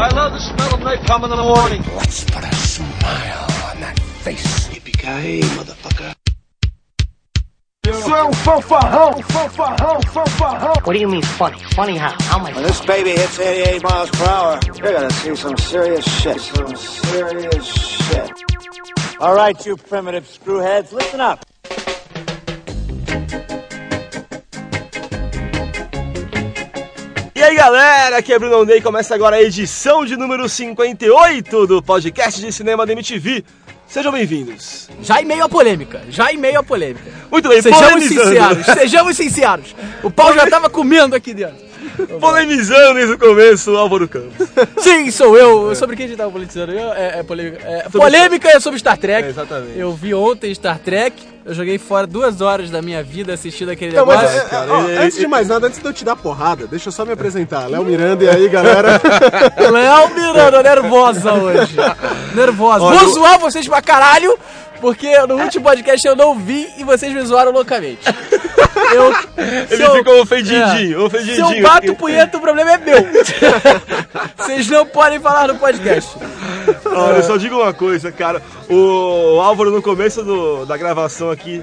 I love the smell of napalm in the morning. Let's put a smile on that face. Yippee-ki-yay, motherfucker. What do you mean funny? Funny how? How am I When this baby hits 88 miles per hour, you're gonna see some serious shit. Some serious shit. All right, you primitive screwheads, listen up. Aí galera, aqui é Bruno Ney, começa agora a edição de número 58 do podcast de cinema da MTV. Sejam bem-vindos. Já em meio à polêmica, já em meio à polêmica. Muito bem, Sejamos polemizando. sinceros, sejamos sinceros. O pau já tava comendo aqui dentro. Polemizando desde o começo, Álvaro Campos. Sim, sou eu. Sobre quem a gente tava politizando? Eu- é, é polêmica. É, polêmica é sobre Star Trek. É, exatamente. Eu vi ontem Star Trek. Eu joguei fora duas horas da minha vida assistindo aquele mas, negócio. é, é, ó, antes de mais nada, antes de eu te dar porrada, deixa eu só me apresentar. Léo Miranda, e aí, galera? Léo Miranda, nervosa hoje. Nervosa. Olha, Vou eu- zoar vocês pra caralho, porque no último podcast eu não vi e vocês me zoaram loucamente. Eu, Ele eu- ficou ofendidinho, É. ofendidinho. Se eu bato punheta, o problema é meu. Vocês não podem falar no podcast. Olha, eu só digo uma coisa, cara. O Álvaro, no começo do- da gravação aqui,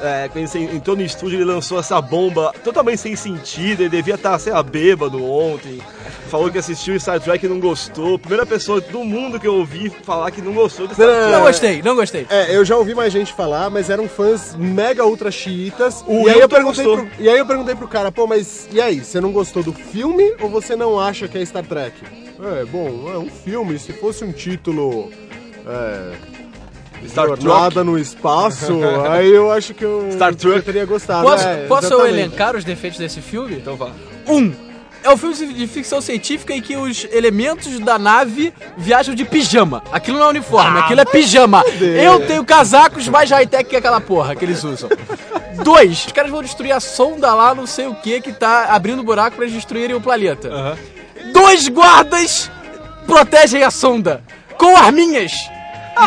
é, quando ele entrou no estúdio, ele lançou essa bomba totalmente sem sentido. Ele devia estar, sei lá, bêbado ontem. Falou que assistiu Star Trek e não gostou. Primeira pessoa do mundo que eu ouvi falar que não gostou de Star Não, não, Trek. Não gostei, não gostei. É, eu já ouvi mais gente falar, mas eram fãs mega ultra xiitas. O e, aí eu perguntei gostou. pro, e aí eu perguntei pro cara, pô, mas e aí, você não gostou do filme ou você não acha que é Star Trek? É, bom, é um filme, se fosse um título. É. Star Jornada Trek. no espaço, aí eu acho que eu, Star Trek. teria gostado. Posso, é, posso eu elencar os defeitos desse filme? Então vá. Um. É um filme de ficção científica em que os elementos da nave viajam de pijama. Aquilo não é uniforme, aquilo é pijama. Eu tenho casacos mais high-tech que aquela porra que eles usam. Dois. Os caras vão destruir a sonda lá, não sei o que, que tá abrindo buraco pra eles destruírem o planeta. Dois guardas protegem a sonda com arminhas.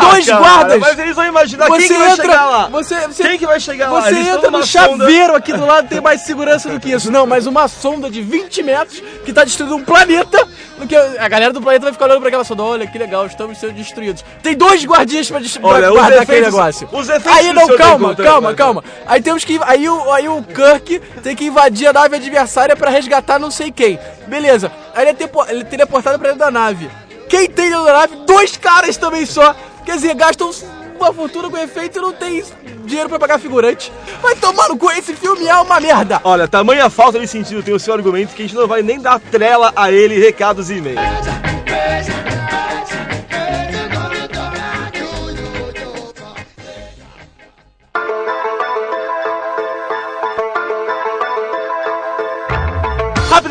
Dois Ah, cara, guardas. Mas eles vão imaginar Você quem que vai entra- chegar lá. você- você- Quem que vai chegar lá? Você Eles estão entra no sonda- chaveiro aqui do lado, tem mais segurança do que isso. Não, mas uma sonda de 20 metros que tá destruindo um planeta. que a galera do planeta vai ficar olhando pra aquela sonda. Olha que legal, estamos sendo destruídos. Tem dois guardinhas pra, dest- pra Olha, os guardar aquele negócio. os aí não, calma, calma, calma. Aí temos que. Aí o, aí o Kirk tem que invadir a nave adversária pra resgatar não sei quem. Beleza. Aí ele, é tepo- ele teria portado pra dentro da nave. Quem tem dentro da nave? Dois caras também só. Quer dizer, gastam uma fortuna com efeito e não tem dinheiro pra pagar figurante. Vai tomar no cu, esse filme é uma merda. Olha, tamanha falta de sentido tem o seu argumento que a gente não vai nem dar trela a ele, recados e e-mails.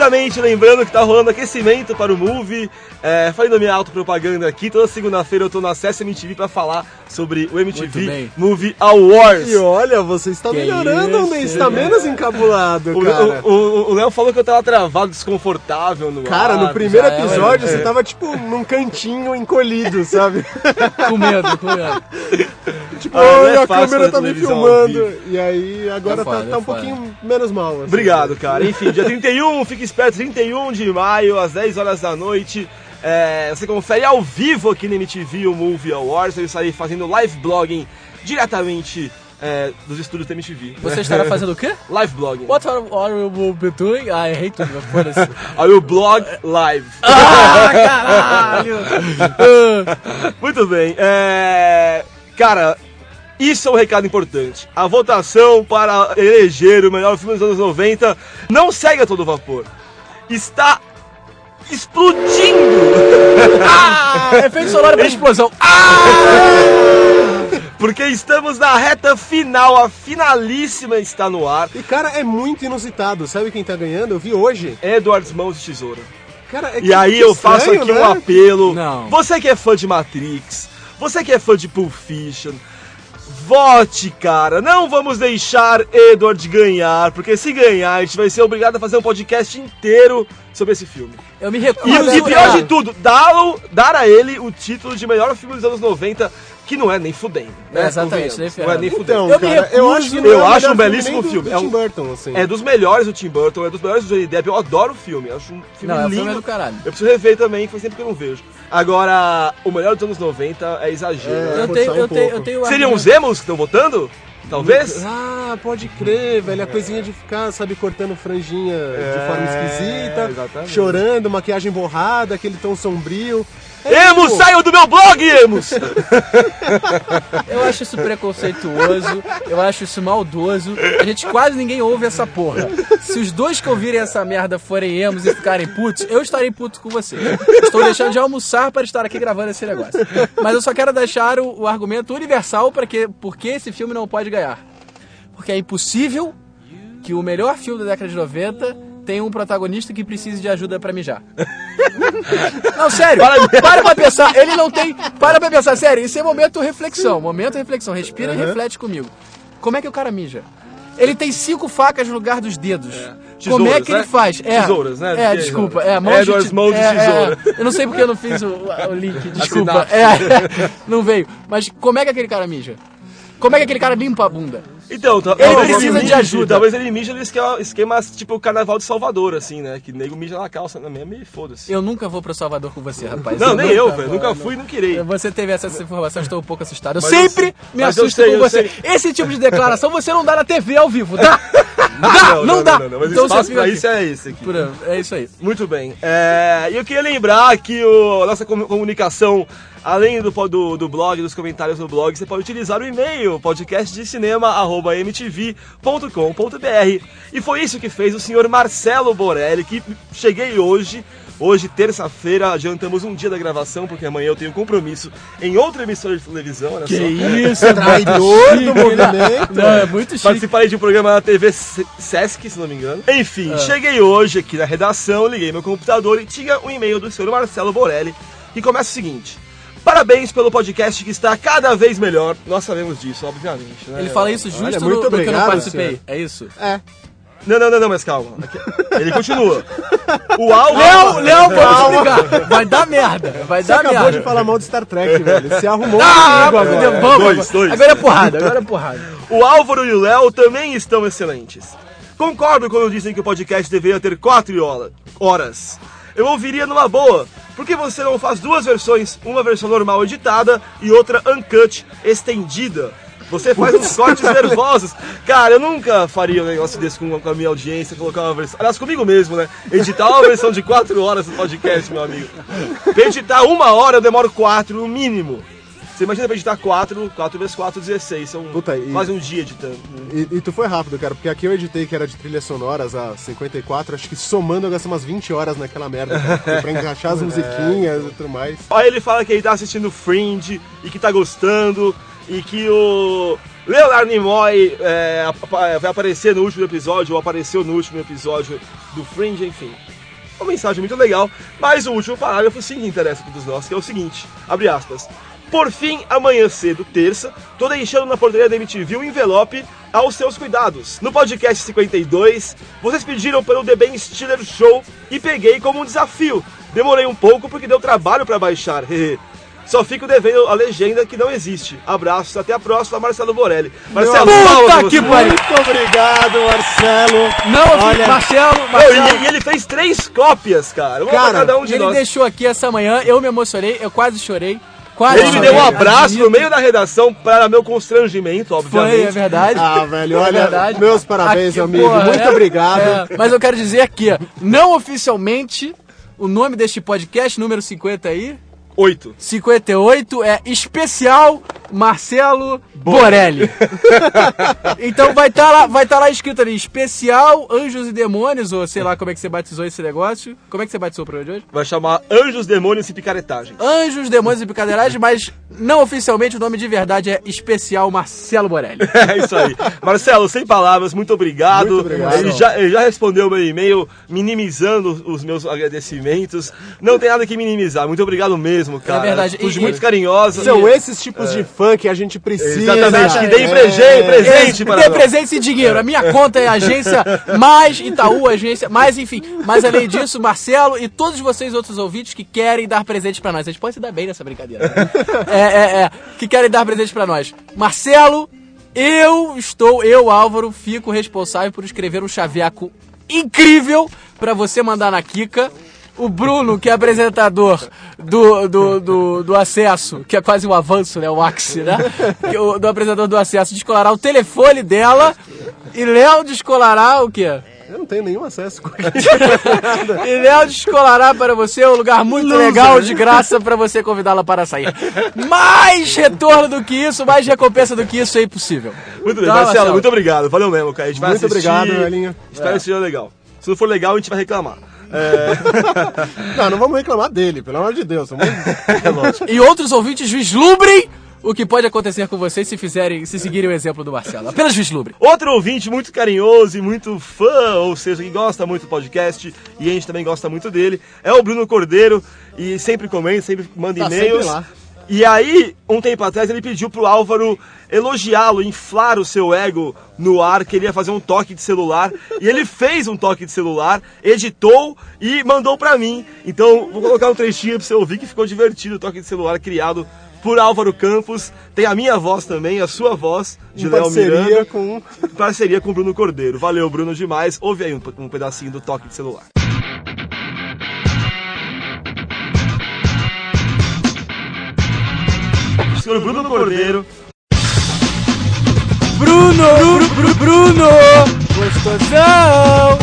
Rapidamente, lembrando que tá rolando aquecimento para o Movie. É, falei da minha autopropaganda aqui. Toda segunda-feira eu tô no Acesso MTV pra falar sobre o MTV. Movie Awards. E olha, você está Que melhorando, isso, Ney, está né? menos encabulado, O- cara. O o- o Léo falou que eu tava travado, desconfortável no Cara, ar. no primeiro é, episódio é. você tava tipo num cantinho encolhido, sabe? Com medo, com medo. tipo, Ah, é "Ai, a fácil câmera tá me filmando. E aí agora É foda, tá, tá é um foda. pouquinho menos mal. assim. Obrigado, cara. Enfim, dia 31, fique esperto, 31 de maio, às 10 horas da noite. É, você confere ao vivo aqui na MTV o Movie Awards. Eu estarei fazendo live blogging diretamente é, dos estúdios da MTV. Você estará fazendo o quê? Live blogging. What are, are you be doing? Ah, errei tudo, mas foda-se. Aí o blog live. ah, caralho! Muito bem. É... Cara, isso é um recado importante. A votação para eleger o melhor filme dos anos 90 não segue a todo vapor. Está explodindo! Ah, efeito sonoro pra explosão. Porque estamos na reta final, a finalíssima está no ar. E cara, é muito inusitado. Sabe quem tá ganhando? Eu vi hoje. Edwards Mãos de Tesoura. Cara, é E aí eu faço estranho, aqui né? um apelo. Não. Você que é fã de Matrix, você que é fã de Pulp Fiction, vote, cara. Não vamos deixar Edward ganhar, porque se ganhar, a gente vai ser obrigado a fazer um podcast inteiro sobre esse filme. Eu me E, recuso. e pior a- de tudo, dá-lo- dar a ele o título de melhor filme dos anos 90 que não é nem fudendo. Né? É, exatamente, nem Não é nem fudendo. Então, Eu cara, eu acho não eu é o acho um belíssimo nem do- filme. Do É Tim um- Burton, assim. É dos melhores do Tim Burton, é dos melhores do Johnny Depp. Eu adoro o filme, eu acho um filme Não, é, o lindo. filme é do caralho. Eu preciso rever também, faz tempo que eu não vejo. Agora, o melhor dos anos 90 é exagero. É, né? Eu tenho, um eu tenho, pouco. eu tenho Seriam os emos que estão votando? Talvez? Ah, pode crer, velho. A coisinha de ficar, sabe, cortando franjinha de forma esquisita, exatamente. chorando, maquiagem borrada, aquele tom sombrio. É Emos, saiam do meu blog, Emos! Eu acho isso preconceituoso, eu acho isso maldoso. A gente quase ninguém ouve essa porra. Se os dois que ouvirem essa merda forem emos e ficarem putos, eu estarei puto com você. Estou deixando de almoçar para estar aqui gravando esse negócio. Mas eu só quero deixar o, o argumento universal para que por que esse filme não pode ganhar. Porque é impossível que o melhor filme da década de 90 tenha um protagonista que precise de ajuda pra mijar. Não, sério, para pra pensar. Ele não tem. Para pra pensar, sério, isso é momento reflexão. Momento reflexão. Respira e reflete comigo. Como é que o cara mija? Ele tem cinco facas no lugar dos dedos. Como é Tesouras, que ele né? faz? É, Tesouras, né? É, Que- desculpa. É, mão Edward de, mão de é, é, tesoura. eu não sei porque eu não fiz o, o link. Desculpa. É, não veio. Mas como é que aquele cara mija? Como é que aquele cara limpa a bunda? Então, ta- Ele precisa de ajuda. Talvez ele mija no esquema, esquema tipo carnaval de Salvador, assim, né? Que nego mija na calça na mesma e foda-se. Eu nunca vou pro Salvador com você, rapaz. Não, nem eu, nunca velho. vou, Nunca fui e não queirei. Você teve essa informação, estou um pouco assustado. Eu Mas eu sempre sei- me eu assusto sei, com eu você. sei. Esse tipo de declaração você não dá na TV ao vivo, dá? Dá, não, dá. Não, não, mas então espaço pra aqui. isso é esse aqui. É isso aí. Muito bem. É, E eu queria lembrar que o, a nossa comu- comunicação, além do, do, do blog, dos comentários no blog, você pode utilizar o e-mail podcastdecinema.mtv.com.br. E foi isso que fez o senhor Marcelo Borelli, que cheguei hoje. Hoje, terça-feira, adiantamos um dia da gravação, porque amanhã eu tenho compromisso em outra emissora de televisão. Olha só. isso, Traidor do movimento. Não, é muito chique. Participarei de um programa na TV Se- Sesc, se não me engano. Enfim, cheguei hoje aqui na redação, liguei meu computador e tinha um e-mail do senhor Marcelo Borelli, que começa o seguinte. Parabéns pelo podcast que está cada vez melhor. Nós sabemos disso, obviamente. Né? Ele fala isso justo Olha, no, muito no que eu não obrigado, participei. senhor. É isso? É. Não, não, não, não, mas calma. Ele continua. O Léo, Álvaro... Léo, vamos explicar. Vai dar merda. Vai Você dar acabou merda. de falar mal de Star Trek, velho. Você arrumou Ah, um amigo meu agora. Vamos, Dois, dois. Agora é porrada, agora é porrada. O Álvaro e o Léo também estão excelentes. Concordo quando dizem que o podcast deveria ter quatro horas. Eu ouviria numa boa. Por que você não faz duas versões? Uma versão normal editada e outra uncut, estendida. Você faz uns cortes nervosos. Cara, eu nunca faria um negócio desse com, com a minha audiência, colocar uma versão. Aliás, comigo mesmo, né? Editar uma versão de quatro horas do podcast, meu amigo. Pra editar uma hora, eu demoro quatro, no mínimo. Você imagina pra editar 4, 4 vezes 4, 16. São Puta, e- quase um dia editando. E, e tu foi rápido, cara, porque aqui eu editei que era de trilhas sonoras a 54, acho que somando eu gastei umas 20 horas naquela merda, cara, pra encaixar as musiquinhas e tudo mais. Aí ele fala que ele tá assistindo Fringe e que tá gostando e que o Leonardo Nimoy é, ap- vai aparecer no último episódio ou apareceu no último episódio do Fringe, enfim. Uma mensagem muito legal, mas o último parágrafo sim que interessa para todos nós, que é o seguinte, abre aspas. Por fim, amanhã cedo, terça, tô deixando na portaria da MTV um envelope aos seus cuidados. No podcast 52, vocês pediram pelo The Ben Stiller Show e peguei como um desafio. Demorei um pouco porque deu trabalho para baixar. Só fico devendo a legenda que não existe. Abraços, até a próxima, Marcelo Borelli. Marcelo, Puta que pariu! Muito obrigado, Marcelo! Não, Olha- Marcelo, Marcelo. e, e ele fez três cópias, cara. Uma Cara, pra cada um de ele nós. deixou aqui essa manhã, eu me emocionei, eu quase chorei. Quase Ele me deu um abraço no meio da redação para meu constrangimento, obviamente. Foi, é verdade. Ah, velho, É olha, verdade. meus parabéns, Aqui, amigo, porra, muito é, obrigado. é, mas eu quero dizer aqui, ó, não oficialmente, o nome deste podcast, número 50 aí, Oito. 58, é Especial Marcelo Borelli. então vai estar lá, vai tá lá escrito ali, Especial Anjos e Demônios, ou sei lá como é que você batizou esse negócio. Como é que você batizou o programa de hoje? Vai chamar Anjos, Demônios e Picaretagem. Anjos, Demônios e Picadeiragem, mas não oficialmente o nome de verdade é Especial Marcelo Borelli. É isso aí. Marcelo, sem palavras, muito obrigado. Muito obrigado. Ele já, ele já respondeu meu e-mail, minimizando os meus agradecimentos. Não tem nada que minimizar. Muito obrigado mesmo, cara. É verdade. E- muito e- carinhosa. São esses tipos de fãs que a gente precisa. Exatamente, que deem É. presente, presente para Dê presente e dinheiro. A minha conta é agência mais Itaú, agência mais, enfim. Mas além disso, Marcelo e todos vocês outros ouvintes que querem dar presente pra nós. A gente pode se dar bem nessa brincadeira. né? É, é, é. Que querem dar presente pra nós. Marcelo, eu estou, eu, Álvaro, fico responsável por escrever um chaveco incrível pra você mandar na Kika. O Bruno, que é apresentador do, do, do, do acesso, que é quase um avanço, né? O Axi, né? Que o- Do apresentador do acesso, descolará o telefone dela. E Léo descolará o quê? Eu não tenho nenhum acesso com E Léo descolará para você um lugar muito legal de graça para você convidá-la para sair. Mais retorno do que isso, mais recompensa do que isso é impossível. Muito bem, Tá, Marcelo, Marcelo? muito obrigado. Valeu mesmo, cara. A gente vai Muito assistir. obrigado, velhinho. Espero que seja legal. Se não for legal, a gente vai reclamar. É, Não, não vamos reclamar dele, pelo amor de Deus. Vamos... é lógico. E outros ouvintes vislumbrem o que pode acontecer com vocês se fizerem, se seguirem o exemplo do Marcelo. Apenas vislumbre. Outro ouvinte muito carinhoso e muito fã, ou seja, que gosta muito do podcast, e a gente também gosta muito dele, é o Bruno Cordeiro, e sempre comenta, sempre manda Tá e-mails. sempre lá. E aí, um tempo atrás, ele pediu pro Álvaro elogiá-lo, inflar o seu ego no ar, que ele ia fazer um toque de celular. E ele fez um toque de celular, editou e mandou pra mim. Então, vou colocar um trechinho pra você ouvir que ficou divertido o toque de celular criado por Álvaro Campos. Tem a minha voz também, a sua voz, de Léo parceria Miranda. com... Em parceria com o Bruno Cordeiro. Valeu, Bruno, demais. Ouve aí um, um pedacinho do toque de celular. Senhor Bruno Cordeiro. Bruno, Bruno, Bruno, gostosão,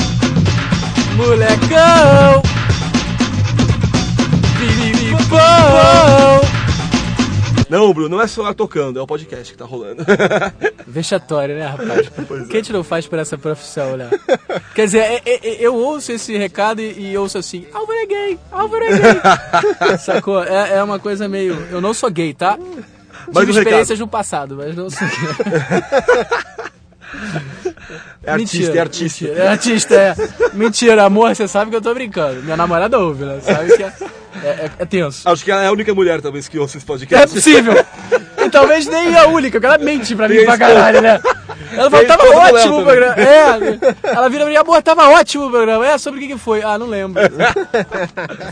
molecão, pipipão. Não, Bruno, não é só tocando, é o podcast que tá rolando. Vexatório, né, rapaz? Pois é. O que a gente não faz por essa profissão, né? Quer dizer, é- é- é- eu ouço esse recado e, e ouço assim, Álvaro é gay, Álvaro é gay. Sacou? É, é uma coisa meio... Eu não sou gay, tá? Mas Tive o recado? experiências no passado, mas não sou gay. É artista, é artista. Mentira, é artista, é. Mentira, amor, você sabe que eu tô brincando. Minha namorada ouve, né? Sabe que é, é, é- é tenso. Acho que ela é a única mulher, talvez, que ouça esse É podcast. possível. E talvez nem a única, porque ela mente pra mim Tem pra caralho, né? Ela fala, a tava ótimo o também. programa. É, ela vira pra mim, amor, tava ótimo o programa. É, sobre o que que foi? Ah, não lembro.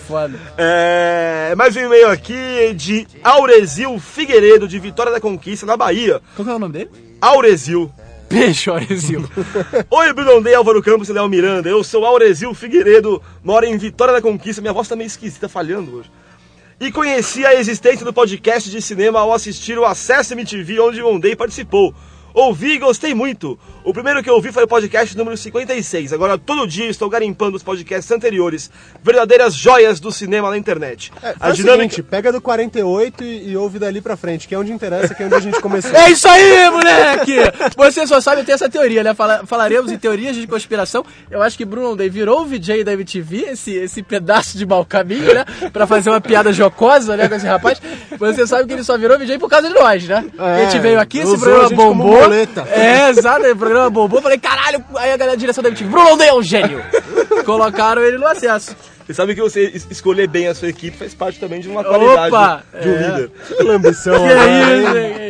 Foda. É, mais um e-mail aqui de Aurezil Figueiredo, de Vitória da Conquista, na Bahia. Qual que é o nome dele? Aurezil. Beijo, Aurezil. Oi, Bruno Andei, Álvaro Campos e Léo Miranda. Eu sou Aurezil Figueiredo, moro em Vitória da Conquista. Minha voz tá meio esquisita, falhando hoje. E conheci a existência do podcast de cinema ao assistir o Acesso MTV, onde o Ondei participou. Ouvi e gostei muito. O primeiro que eu ouvi foi o podcast número 56. Agora, todo dia estou garimpando os podcasts anteriores. Verdadeiras joias do cinema na internet. É, faz o seguinte, pega do 48 e, e ouve dali pra frente, que é onde interessa, que é onde a gente começou. É isso aí, moleque! Você só sabe ter essa teoria, né? Fala- falaremos em teorias de conspiração. Eu acho que Bruno Day virou o VJ da MTV, esse, esse pedaço de mau caminho, né? Pra fazer uma piada jocosa, né, com esse rapaz. Você sabe que ele só virou VJ por causa de nós, né? É, a gente veio aqui, esse programa a bombou. Muleta. É, exato, o programa bombou. Falei, caralho, aí a galera da direção da MTV, Bruno é um gênio! Colocaram ele no acesso. Você sabe que você es- escolher bem a sua equipe faz parte também de uma qualidade Opa! de um É. líder. Lambição. Que né?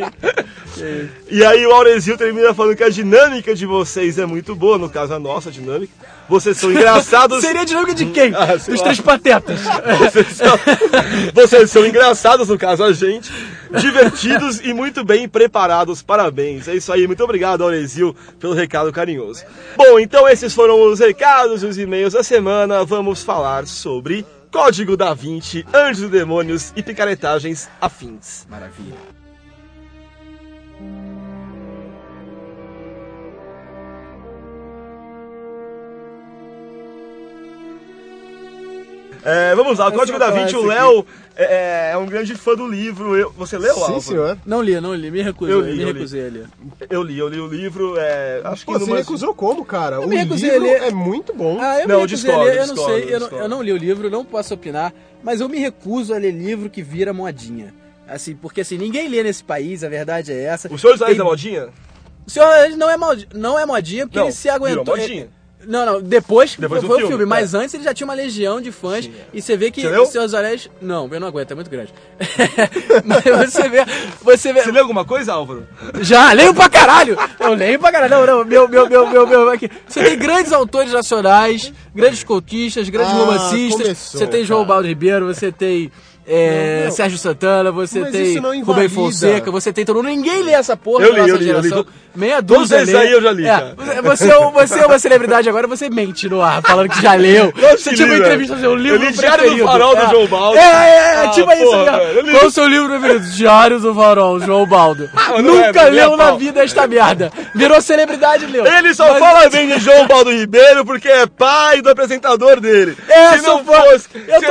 isso, hein? E aí o Aurezil termina falando que a dinâmica de vocês é muito boa, no caso a nossa dinâmica. Vocês são engraçados. Seria a dinâmica de quem? Ah, Dos lá. três patetas. Vocês são, vocês são engraçados, no caso a gente, divertidos e muito bem preparados. Parabéns. É isso aí. Muito obrigado, Aurezil, pelo recado carinhoso. Bom, então esses foram os recados e os e-mails da semana. Vamos falar sobre Código da Vinci, Anjos e Demônios e picaretagens afins. Maravilha. É, vamos lá, o Código da Vinci, o Léo é, é um grande fã do livro. Eu- você leu, Sim, Álvaro? senhor. Não li, não li, me recusei, Eu li, me eu li. recusei ali. Eu li, eu li o livro. É, acho que Pô, você numa- recusou como, cara? o me recusei livro a ler. é muito bom. Ah, eu Não, me recusei a discordo, ler, eu não discordo, sei, eu não, eu não li o livro, não posso opinar, mas eu me recuso a ler livro que vira modinha. Assim, porque assim, ninguém lê nesse país, a verdade é essa. O Senhor dos Anéis Tem- da Modinha? O Senhor não é, mod... não é modinha, porque Não, ele se aguentou. virou modinha. É- Não, não, depois, Depois foi, o filme, filme, mas é. antes ele já tinha uma legião de fãs e você vê que Você leu? o Senhor dos Anéis... Não, eu não aguento, é muito grande. mas você vê, você vê... Você leu alguma coisa, Álvaro? Já, leio pra caralho! Eu leio pra caralho. Não, não, meu, meu, meu, meu, meu, aqui. Você tem grandes autores nacionais, grandes contistas, grandes Ah, romancistas. começou, você tem João cara. Baldo Ribeiro, você tem é, Não, não. Sérgio Santana, você Mas tem isso não Rubem. Fonseca, você tem todo mundo. Ninguém lê essa porra Eu da li, nossa eu li, eu li. geração. Meia Todos dúzia esses lê. aí eu já li, É, você, é um- você é uma celebridade agora, você mente no ar, falando que já leu. Lógico Você tinha uma entrevista seu livro Eu li Diário do preferido. Farol do É. João Baldo. É, é, é, Ah, tipo isso. porra, né? velho, Qual o seu livro preferido? Diário do Farol, João Baldo. não Nunca é, leu é na pau. vida esta merda. Virou celebridade e leu. Ele só Mas- fala bem de João Baldo Ribeiro porque é pai do apresentador dele. É, Se sou não fosse, Eu,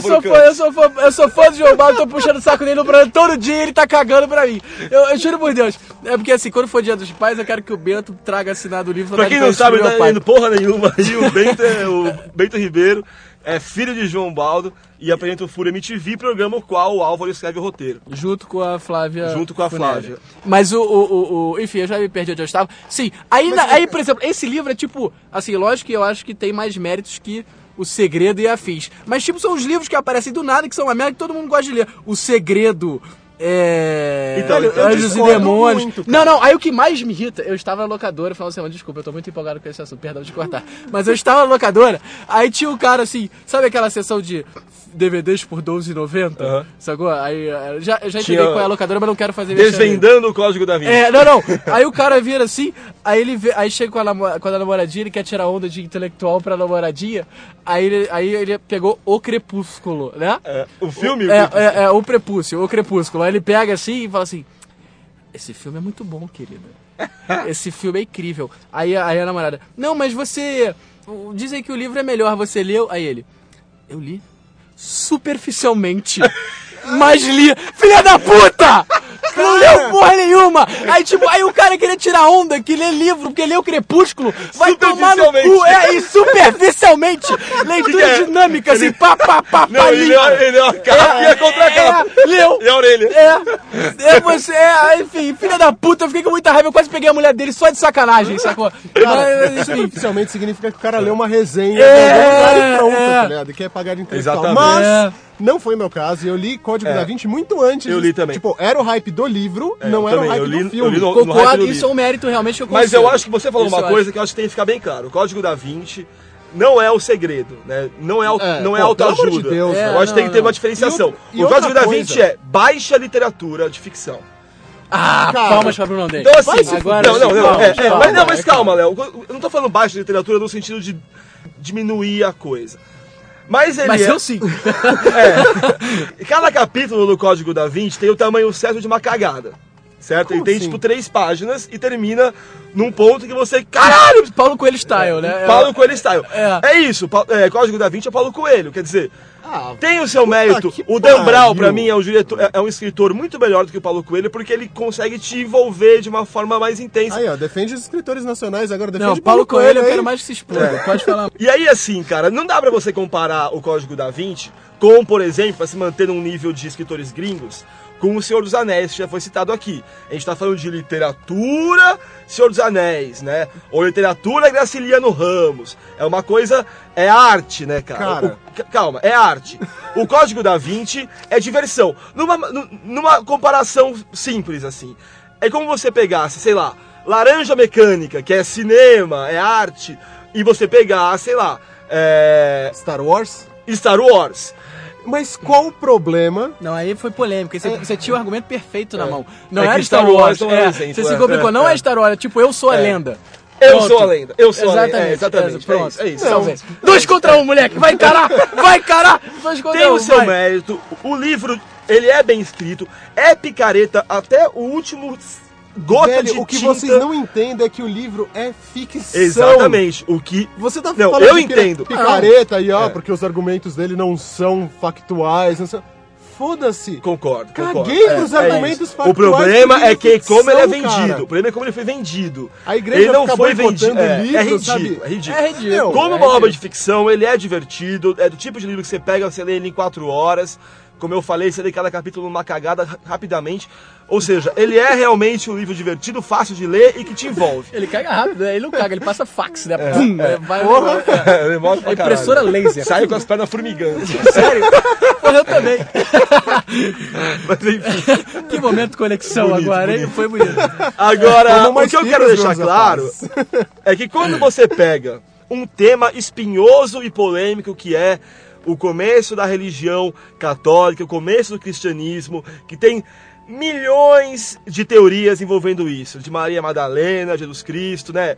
sou, fã, fã, eu sou fã, eu sou fã do João Baldo, tô puxando o saco dele no Brando todo dia ele tá cagando pra mim. Eu, eu juro por Deus. É porque assim, quando for dia dos pais, eu quero que o Bento traga assinado o livro Pra quem não sabe, não tá indo porra nenhuma aí, o Bento, é, o Bento Ribeiro é filho de João Baldo e apresenta o Fúria MTV, programa o qual o Álvaro escreve o roteiro. Junto com a Flávia. Junto com a. Flávia. Mas o, o, o, Enfim, eu já me perdi onde eu estava. Sim, aí, aí, por exemplo, esse livro é tipo. Assim, lógico que eu acho que tem mais méritos que. O Segredo e Afins. Mas, tipo, são os livros que aparecem do nada, que são uma merda que todo mundo gosta de ler. O Segredo. É. Então, eu Anjos e Demônios. muito, não, não, aí o que mais me irrita, eu estava na locadora e falando assim, desculpa, eu tô muito empolgado com esse assunto, perdão de cortar. Mas eu estava na locadora, aí tinha um cara assim, sabe aquela sessão de DVDs por R$12,90? Aham. Sacou? Aí eh, já, já Tinha- entendi qual é a locadora, mas não quero fazer. Desvendando o código da vida. É, não, não. Aí o cara vira assim, aí ele vê, aí chega com a, namo- com a namoradinha, ele quer tirar onda de intelectual pra namoradinha, aí ele, aí ele pegou o crepúsculo, né? É, o filme. É, é, é, o prepúcio, o crepúsculo. Aí ele pega assim e fala assim: Esse filme é muito bom, querida. Esse filme é incrível. Aí, aí a namorada: Não, mas você. Dizem que o livro é melhor, você leu? Aí ele: Eu li superficialmente. Mas li. Filha da puta! Não leu porra nenhuma! Aí, tipo, aí o cara queria tirar onda que lê livro, porque lê o Crepúsculo, vai tomar no cu, Superficialmente. é, e superficialmente! Leitura é? dinâmica, assim, pá, pá, pá, Não, pá, ele leu, ele leu a capa e a contracapa. É, leu. E a orelha. É, é você, é, enfim, filha da puta, eu fiquei com muita raiva, eu quase peguei a mulher dele só de sacanagem, sacou? Cara, Mas, enfim. oficialmente significa que o cara leu uma resenha É, e pronto, é. tá ligado? E quer pagar de intelectual. Exatamente. Mas É. não foi meu caso e eu li Código É. da Vinci muito antes. Eu li também. Tipo, era o hype do livro, É, não eu era também, o hype eu li- do eu filme. li no- hype Concordo, do isso livro. é um mérito realmente que eu Mas eu acho que você falou Isso uma eu coisa acho. que eu acho que tem que ficar bem claro. O Código da Vinci não é o segredo, né? Não é, É, não é pô, amor de autoajuda. Deus, eu velho. acho que tem É, que ter uma diferenciação. E o- e o Código da Vinci é baixa literatura de ficção. Ah, Cara, palmas pra Bruno Dente. Então, assim, Agora não, não, não, palmas, é, é, palmas. mas, não, mas calma, Léo. Eu não tô falando baixa literatura no sentido de diminuir a coisa. Mas ele Mas é, eu sim. é, cada capítulo do Código da Vinci tem o tamanho certo de uma cagada. Certo? Ele Como tem, assim? tipo, três páginas e termina num ponto que você. Caralho! Paulo Coelho style, né? Paulo Coelho style. É. É, isso, é, Código da Vinci é Paulo Coelho. Quer dizer, Ah, tem o seu mérito. O Dan Brown, pariu. pra mim, é um, diretor, é- é um escritor muito melhor do que o Paulo Coelho, porque ele consegue te envolver de uma forma mais intensa. Aí, ó, defende os escritores nacionais, agora defende Não, Paulo Coelho eu aí. quero mais que se exploda. Pode falar. E aí, assim, cara, não dá pra você comparar o Código da Vinci com, por exemplo, pra se manter num nível de escritores gringos, com o Senhor dos Anéis, que já foi citado aqui. A gente tá falando de literatura Senhor dos Anéis, né? Ou literatura Graciliano Ramos. É uma coisa. É arte, né, cara? Cara. O- calma, é arte. O Código da Vinci é diversão. Numa, nu- numa comparação simples, assim. É como você pegasse, sei lá, Laranja Mecânica, que é cinema, é arte, e você pegar, sei lá, é, Star Wars. Star Wars. Mas qual o problema? Não, aí foi polêmica. Você, você tinha o argumento perfeito na mão. Não É era Star Star Wars. Wars não é é, exemplo, você se é, complicou. é, não é. é. Star Wars. é Tipo, eu sou a lenda. Eu Pronto. sou a lenda. Eu sou a lenda. Exatamente. É, exatamente. É, pronto. É isso. Não, É isso. velho. Dois contra um, moleque. Vai encarar. Vai encarar. Dois contra Tem um. o seu vai. mérito. O livro, ele é bem escrito. É picareta até o último gota Velho, de o que tinta. vocês não entendem é que o livro é ficção. Exatamente. O que... Você tá Não, falando eu entendo. picareta aí, ó, É. porque os argumentos dele não são factuais, não são... foda-se. Concordo, concordo. Caguei pros argumentos isso. factuais O problema é que ficção, como ele é cara. vendido. O problema é como ele foi vendido. A igreja ele não foi vendido. É, livro, é ridículo, sabe? é ridículo. É ridículo. Como é uma ridículo. obra de ficção, ele é divertido, é do tipo de livro que você pega, você lê ele em quatro horas. Como eu falei, você lê cada capítulo numa cagada ra- rapidamente. Ou seja, ele é realmente um livro divertido, fácil de ler e que te envolve. Ele caga rápido, né? ele não caga, ele passa fax, né? Pum, vai, É, demora pra É impressora caralho. laser. Sai com as pernas formigando. Sério? Porra, eu também. Mas enfim. Que momento conexão Bonito, agora, hein? bonito. Foi bonito. Agora, o que eu quero deixar claro é que quando você pega um tema espinhoso e polêmico que é o começo da religião católica, o começo do cristianismo, que tem milhões de teorias envolvendo isso, de Maria Madalena, Jesus Cristo, né?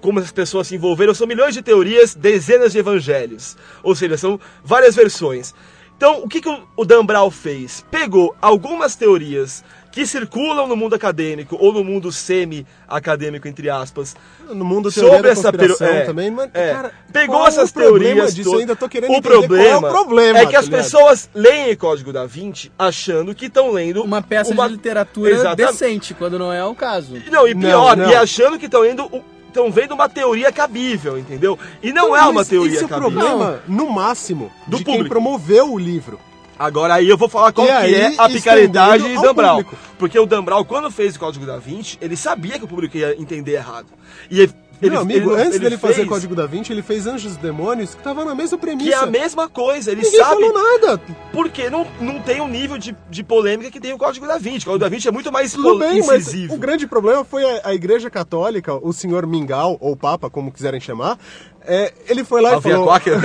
Como as pessoas se envolveram, são milhões de teorias, dezenas de evangelhos. Ou seja, são várias versões. Então, o que, que o- o Dan Brown fez? Pegou algumas teorias que circulam no mundo acadêmico, ou no mundo semi-acadêmico, entre aspas, No mundo sobre da essa teo- é, também, mas, é. cara, pegou qual essas o problema teorias disso? ainda tô querendo o entender problema qual é o problema. é que as tá ligado? pessoas leem Código da Vinci achando que estão lendo Uma peça uma- de literatura Exatamente. decente, quando não é o caso. Não, e Não, pior, não. e achando que estão lendo estão vendo uma teoria cabível, entendeu? E não é uma Mas teoria Esse é o cabível. problema, no máximo, Do de quem público. promoveu o livro. Agora aí eu vou falar qual E que aí, é a picaretagem de Dan Brown. público. Porque o Dan Brown, quando fez o Código da Vinci, ele sabia que o público ia entender errado. E ele, ele- Meu amigo, ele- antes ele dele fazer fez Código da Vinci, ele fez Anjos e Demônios, que tava na mesma premissa. Que é a mesma coisa, ele Ninguém sabe falou nada. porque não, não tem o nível de, de polêmica que tem o Código da Vinci. O Código da Vinci é muito mais Tudo bem, mas incisivo. o grande problema foi a, a Igreja Católica, o senhor Mingau, ou Papa, como quiserem chamar, é, ele foi lá e falou... Quaker.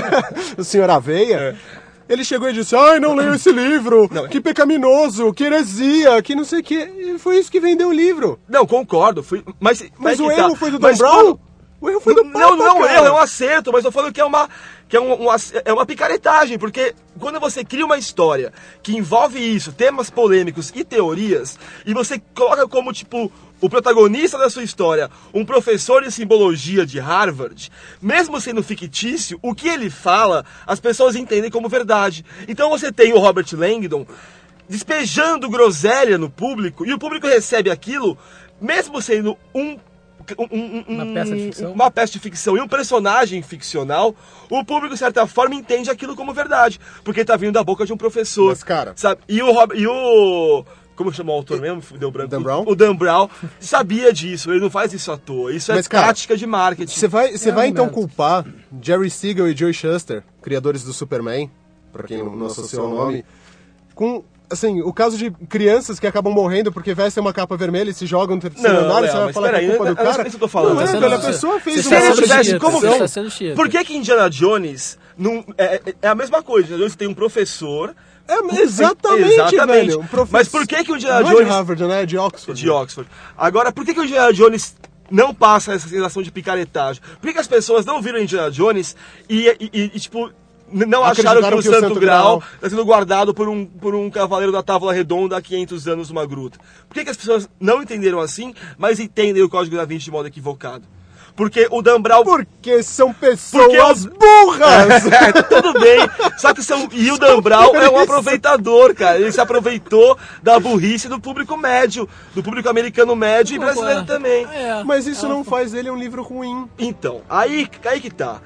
o senhor Aveia... Ele chegou e disse, ai, não leio esse livro, Não, que pecaminoso, que heresia, que não sei o que. E foi isso que vendeu o livro. Não, concordo. Fui, mas Mas o que tá. erro foi do Dan Mas Brown? O erro foi do Papa, Não, não, cara. erro, é um acerto, mas eu falo que é uma que é, um, um é uma picaretagem, porque quando você cria uma história que envolve isso, temas polêmicos e teorias, e você coloca como, tipo, o protagonista da sua história, um professor de simbologia de Harvard, mesmo sendo fictício, o que ele fala, as pessoas entendem como verdade. Então você tem o Robert Langdon despejando groselha no público, e o público recebe aquilo, mesmo sendo um um- um- um- Uma peça de ficção? uma peça de ficção e um personagem ficcional, o público, de certa forma, entende aquilo como verdade. Porque tá vindo da boca de um professor. Mas, cara- Sabe? E o, Rob- e o Como chama o autor mesmo? Deu branco. Dan Brown? O Dan Brown sabia disso, ele não faz isso à toa. Isso Mas, é cara, tática de marketing. Você vai, você É vai então culpar Jerry Siegel e Joe Shuster, criadores do Superman, pra quem não, não associou o nome, com, assim, o caso de crianças que acabam morrendo porque vestem uma capa vermelha e se jogam no terceiro Não, andar e não, você vai falar que é peraí, culpa do eu- cara? isso que eu tô falando. Não é, Tá velho, a pessoa fez Você uma obra de tivesse- como- você sendo chiita. Por que que Indiana Jones não, é, é- é a mesma coisa? Jones tem um professor... É, exatamente, Exatamente. velho. um Mas por que que o Indiana Não é Jones... de Harvard, né? É de Oxford. de Oxford. Agora, por que, que o Indiana Jones não passa essa sensação de picaretagem? Por que, que as pessoas não viram Indiana Jones e, e- e- e, tipo, não acharam que o que o Santo, Santo Graal está sendo guardado por um, por um cavaleiro da Távola Redonda há 500 anos numa gruta? Por que, que as pessoas não entenderam assim, mas entendem o Código da Vinci de modo equivocado? Porque o Dan Brown... Porque são Porque pessoas eu- burras! É, tudo bem. Só que são, e o Dan Brown é um aproveitador, cara. Ele se aproveitou da burrice do público médio, do público americano médio e brasileiro também. É. Mas isso não faz dele um livro ruim. Então, aí, aí que tá.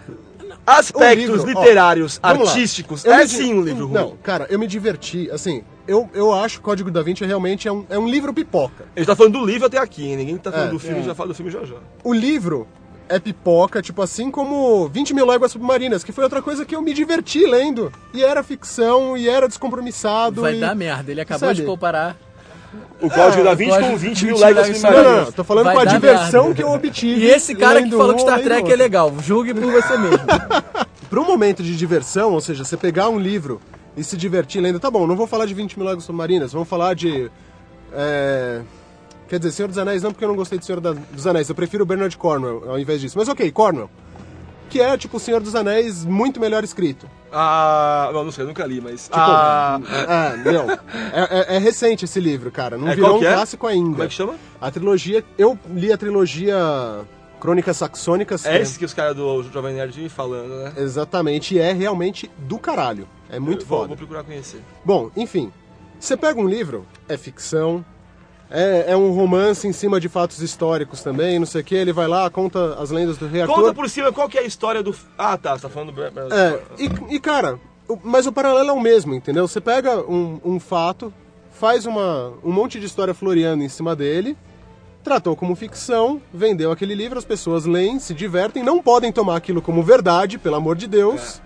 Aspectos livro, ó, literários, lá. artísticos, é sim um livro ruim. Não, cara, eu me diverti. Assim, eu, eu acho que Código da Vinci realmente é um, é um livro pipoca. A gente tá falando do livro até aqui, hein? Ninguém tá falando É, do filme, já fala do filme já já. O livro é pipoca, tipo assim como 20 mil léguas submarinas, que foi outra coisa que eu me diverti lendo. E era ficção, e era descompromissado. Vai e... dar merda. Ele acabou Sabe? de comparar. O Código da Vinci Código com 20 mil 20 Não, submarinas. não, não, tô falando Vai com a diversão merda. que eu obtive. E esse cara que falou um que Star Trek é legal. Julgue por você mesmo. Para um momento de diversão, ou seja, você pegar um livro e se divertir lendo, tá bom, não vou falar de 20 mil léguas submarinas, vamos falar de. é, Quer dizer, Senhor dos Anéis não, porque eu não gostei de Senhor dos Anéis, eu prefiro Bernard Cornwell ao invés disso. Mas ok, Cornwell. Que é tipo o Senhor dos Anéis muito melhor escrito. Ah, não, não sei, eu nunca li, mas. Tipo, Ah, ah, não. É, é- é recente esse livro, cara. Não É, virou um é? clássico ainda. Como é que chama? A trilogia. Eu li a trilogia Crônicas Saxônicas. é esse que os caras do Jovem Nerd vêm falando, né? Exatamente, e é realmente do caralho. É muito Eu vou, foda. Vou procurar conhecer. Bom, enfim. Você pega um livro, é ficção, é, é um romance em cima de fatos históricos também, não sei o que. Ele vai lá, conta as lendas do rei Arthur. Conta por cima qual que é a história do... Ah, tá, você tá falando... do- É, e, e, cara, mas o paralelo é o mesmo, entendeu? Você pega um, um fato, faz uma, um monte de história floreando em cima dele, tratou como ficção, vendeu aquele livro, as pessoas leem, se divertem, não podem tomar aquilo como verdade, pelo amor de Deus.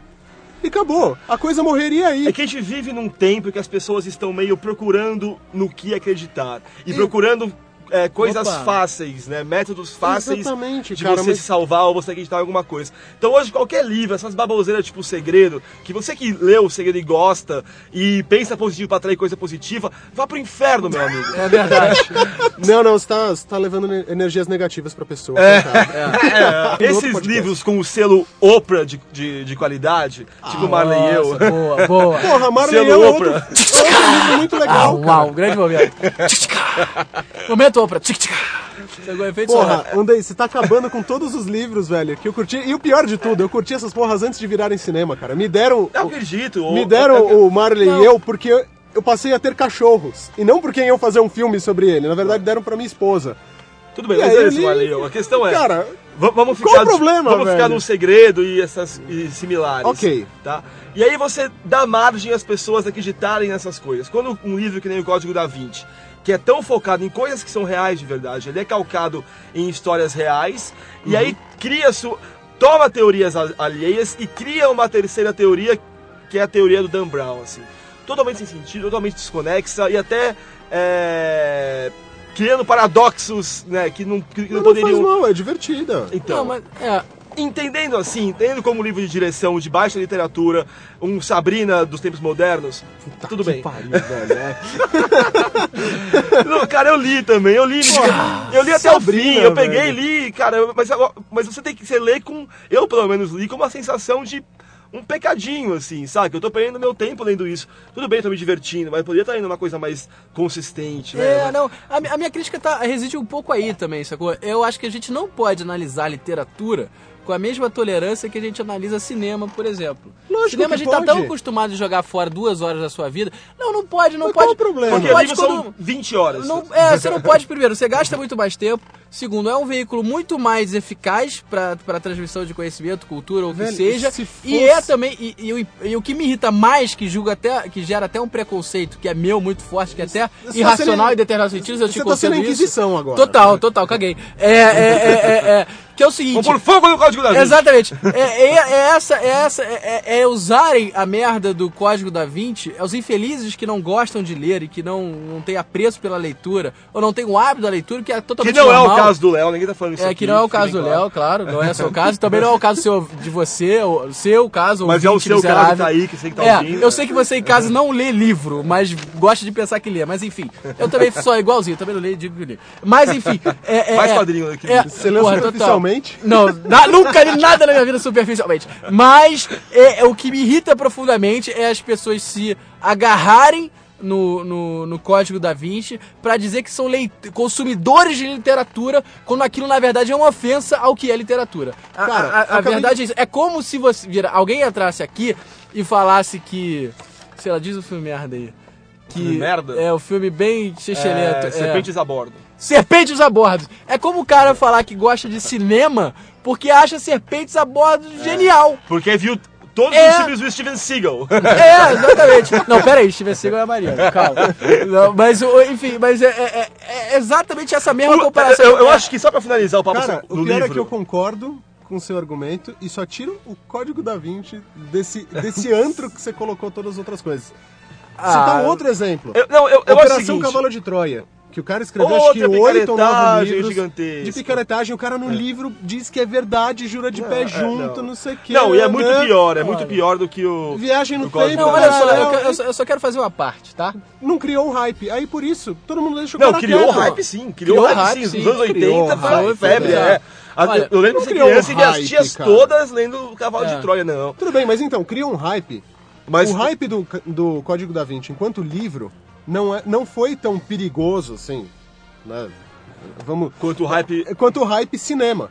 E acabou. A coisa morreria aí. É que a gente vive num tempo que as pessoas estão meio procurando no que acreditar. E, procurando é, coisas Opa. fáceis, né? Métodos fáceis Exatamente, de cara, você mas- se salvar ou você acreditar em alguma coisa. Então hoje qualquer livro, essas baboseiras tipo O Segredo, que você que leu O Segredo e gosta e pensa positivo pra atrair coisa positiva, vá pro inferno, meu amigo. É verdade. Não, não, você tá, você tá levando ne- energias negativas pra pessoa. É. cara. Esses outro podcast. livros com o selo Oprah de, de, de qualidade, tipo Marley e eu. Boa, boa. Porra, Marley Selo é outro, Oprah. outro livro muito Ah, legal, cara. uau, grande momento. Momento Oprah. Tic-tic-cá. Chegou o efeito Porra, sonoro. Andei, você tá acabando com todos os livros, velho, que eu curti. E o pior de tudo, eu curti essas porras antes de virarem cinema, cara. Me deram. Eu acredito. Me deram o Marley e eu porque eu, eu passei a ter cachorros. E não porque iam fazer um filme sobre ele. Na verdade, deram pra minha esposa. Tudo bem, E mas é eu isso, Marley. e eu. A questão é. Cara, Va- Vamos Qual ficar, o problema, vamos ficar velho? no segredo e essas e similares. Ok. Tá? E aí você dá margem às pessoas acreditarem nessas coisas. Quando um livro que nem o Código da Vinci, que é tão focado em coisas que são reais de verdade, ele é calcado em histórias reais, e aí cria su... toma teorias alheias e cria uma terceira teoria, que é a teoria do Dan Brown, assim. Totalmente sem sentido, totalmente desconexa e até é, criando paradoxos, né, que não, que não não, não faz poderiam mal, é divertida. então, Não, mas, é, entendendo assim, tendo como livro de direção de baixa literatura um Sabrina dos tempos modernos, tudo bem. Pariu, velho. é. Não, cara, eu li também, eu li, eu li até Sabrina, o fim, eu peguei e li, cara, mas, mas você tem que você ler com, eu pelo menos li com uma sensação de um pecadinho, assim, sabe? Eu tô perdendo meu tempo lendo isso. Tudo bem, tô me divertindo, mas poderia estar indo uma coisa mais consistente, né? É, não. A, a minha crítica tá, reside um pouco aí também, sacou? Eu acho que a gente não pode analisar literatura com a mesma tolerância que a gente analisa cinema, por exemplo. Lógico cinema a gente tá pode. tão acostumado a jogar fora duas horas da sua vida. Não, não pode, não Mas pode. qual o problema? Porque pode livros são quando- 20 horas. Não, é, você não pode, primeiro, você gasta muito mais tempo. Segundo, é um veículo muito mais eficaz para transmissão de conhecimento, cultura ou o que Velho, seja. se E fosse- é também. E, e o- e o que me irrita mais, que julga até. que gera até um preconceito, que é meu muito forte, que é até Você tá irracional sendo- em determinados sentidos, eu te você tá sendo isso. Inquisição agora. Total, total, caguei. É, é, é, é, é, que é o seguinte. Vamos por fogo no Código da Vinci. Exatamente. É, é- é essa, é essa, é, é- é usarem a merda do Código da Vinci, é os infelizes que não gostam de ler e que não, não têm apreço pela leitura, ou não têm o hábito da leitura, que é Que totalmente não é o normal. caso do Léo, ninguém tá falando isso É, aqui, que não é o caso do. Léo, claro, não é seu caso. Também não é o caso seu, de você, o seu caso, Mas é o seu caso, miserável. tá aí, que você que tá é, ouvindo. eu sei que você em casa não lê livro, mas gosta de pensar que lê. Mas enfim, eu também sou igualzinho, também não leio e digo que li. Mas enfim. É, é, Mais é, quadrinho aqui. É, Você leu total. Superficialmente? Não, na- nunca li nada na minha vida superficialmente. Mas é, é o que me irrita profundamente é as pessoas se agarrarem no, no, no Código da Vinci pra dizer que são leit- consumidores de literatura, quando aquilo na verdade é uma ofensa ao que é literatura. A, Cara, a- a- a verdade é isso. É como se você vira, alguém entrasse aqui e falasse que. Sei lá, diz o filme merda aí. Que Filme merda? É, o filme bem chechelento. É, Serpentes a bordo. Serpentes a bordo. É como o cara falar que gosta de cinema porque acha Serpentes a bordo genial. Porque viu todos É. os filmes do Steven Seagal. É, exatamente. Não, pera aí, Steven Seagal é a Maria, calma. Não, mas, o- enfim, mas é, é- é- é exatamente essa mesma comparação. eu, eu É, acho que só pra finalizar o papo Cara, do o pior livro. é que eu concordo com o seu argumento e só tiro o código da Vinci desse, desse antro que você colocou todas as outras coisas. Ah, Citar um outro exemplo. Eu- não, eu, eu acho o Operação seguinte, Cavalo de Troia. Que o cara escreveu acho que Outra oito ou nove livros gigantesca. de picaretagem. O cara no livro diz que é verdade, jura de pé é, junto, não. não, sei o que. Não, e é muito né? pior, é muito Olha, pior do que o. Viagem no tempo, Não, olha só, eu, Não, eu só- eu só quero fazer uma parte, tá? Não criou um hype. Aí por isso, todo mundo deixou o Não, criou quieto. hype sim, criou, Criou hype, hype, sim. Nos anos 80 criou foi febre, é. A- Olha, eu lembro não de ser criou criança e ver as hype, tias cara. todas lendo o Cavalo É. de Troia, não. Tudo bem, mas então, criou um hype. Mas O hype do, do Código da Vinci enquanto livro não, é, não foi tão perigoso assim, né? Vamos, quanto o hype. quanto o hype cinema.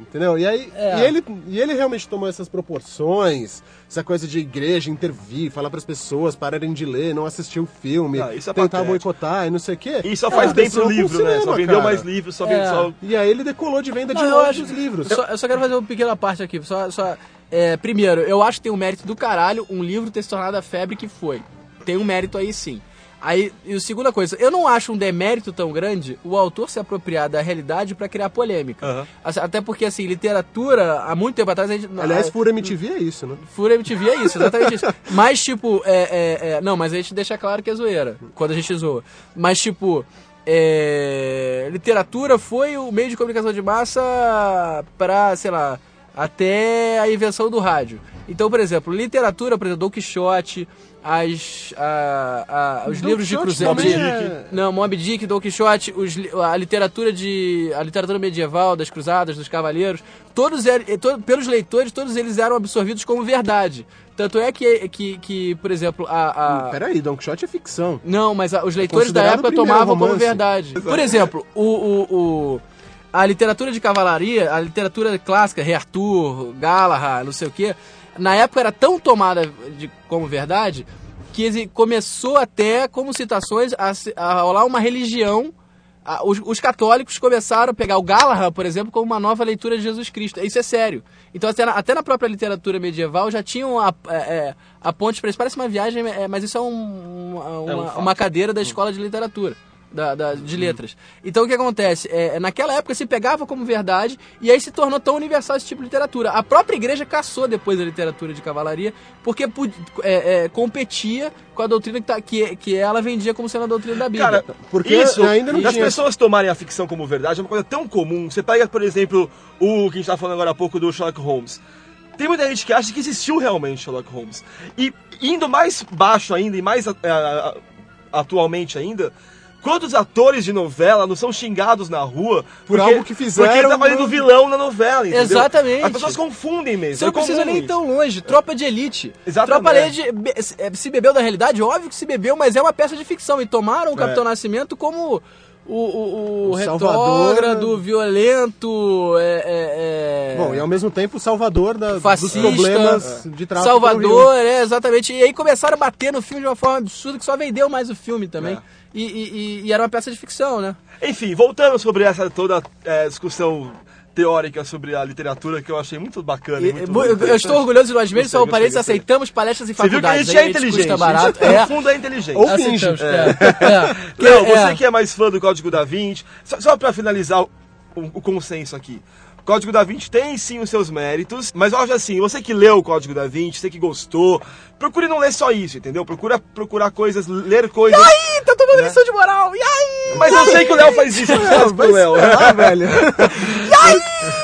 Entendeu? E aí, É. e, ele, e ele realmente tomou essas proporções, essa coisa de igreja intervir, falar pras pessoas pararem de ler, não assistir o filme, Ah, isso é tentar patético. boicotar e não sei o quê. E só faz bem pro livro, né? Só cinema, vendeu cara. mais livros, só vendeu. É. Só... E aí ele decolou de venda de Não, eu longe acho- livros. Eu só, eu só quero fazer uma pequena parte aqui. Só, só, é, primeiro, eu acho que tem um mérito do caralho um livro ter se tornado a febre que foi. Tem um mérito aí sim. Aí, e a segunda coisa, eu não acho um demérito tão grande o autor se apropriar da realidade pra criar polêmica. Assim, Até porque, assim, literatura, há muito tempo atrás a gente. Aliás, a- Fura MTV é isso, né? Fura MTV é isso, exatamente isso. Mas, tipo, é, é, é, Não, mas a gente deixa claro que é zoeira, quando a gente zoa. Mas, tipo, é, literatura foi o meio de comunicação de massa pra, sei lá, até a invenção do rádio. Então, por exemplo, literatura, por exemplo, Don Quixote, as, a- a- os Don livros de Quixote cruzeiro. também de- é- Não, Moby Dick, Don Quixote, os a literatura de a literatura medieval das cruzadas, dos cavaleiros, todos eram, eh, to- pelos leitores, todos eles eram absorvidos como verdade. Tanto é que, que, que por exemplo, a, a- Peraí, Don Quixote é ficção. não, mas a- os leitores da considerado época tomavam como romance. verdade. Por exemplo, o, o, o- a literatura de cavalaria, a literatura clássica, Rei Arthur, Galahad, não sei o quê, na época era tão tomada de, como verdade que exi- começou até, como citações, a, a rolar uma religião. A- Os, os católicos começaram a pegar o Galahad, por exemplo, como uma nova leitura de Jesus Cristo. Isso é sério. Então, até na, até na própria literatura medieval já tinham a, é, é, a ponte para isso. Parece uma viagem, é, mas isso é, um- uma, uma- fato. uma cadeira da escola de literatura. Da, da- de letras. Então o que acontece? É, naquela época se pegava como verdade e aí se tornou tão universal esse tipo de literatura. A própria igreja caçou depois a literatura de cavalaria porque é, é, competia com a doutrina que, tá, que, que ela vendia como sendo a doutrina da Bíblia. Cara, Porque isso, ainda não das tinha- pessoas tomarem a ficção como verdade é uma coisa tão comum. Você pega, por exemplo, o que a gente estava falando agora há pouco do Sherlock Holmes. Tem muita gente que acha que existiu realmente Sherlock Holmes. E indo mais baixo ainda e mais atualmente ainda, quantos atores de novela não são xingados na rua Por algo que fizeram Porque ele tá fazendo no- vilão na novela, entendeu? Exatamente. As pessoas confundem mesmo. Você não é precisa nem ir isso. tão longe. Tropa de Elite. Exatamente. Tropa de Elite se- é, se bebeu da realidade? Óbvio que se bebeu, mas é uma peça de ficção. E tomaram o Capitão Nascimento como o, o, o, O retrógrado, né? violento, é, é, é... Bom, e ao mesmo tempo o salvador da, dos fascista, problemas de tráfico. no Rio. Salvador, é, exatamente. E aí começaram a bater no filme de uma forma absurda que só vendeu mais o filme também. É. E, e- e- era uma peça de ficção, né? Enfim, voltando sobre essa toda eh, discussão teórica sobre a literatura que eu achei muito bacana. e E- muito eu, eu estou orgulhoso de nós mesmos, gostei, gostei. aceitamos palestras em Você viu que a faculdades. gente é inteligente. barato. A gente, É. No fundo é inteligente. Ou finge. é. É. Que- Léo, é. você que é mais fã do Código da Vinci, só, só pra finalizar o, o consenso aqui. O Código da Vinci tem sim os seus méritos, mas eu acho assim, você que leu o Código da Vinci, você que gostou, procure não ler só isso, entendeu? Procura procurar coisas, ler coisas. Ih, tá tomando lição de moral. E aí? Mas eu sei que o Léo faz isso, eu faço pro Léo. Ah, velho.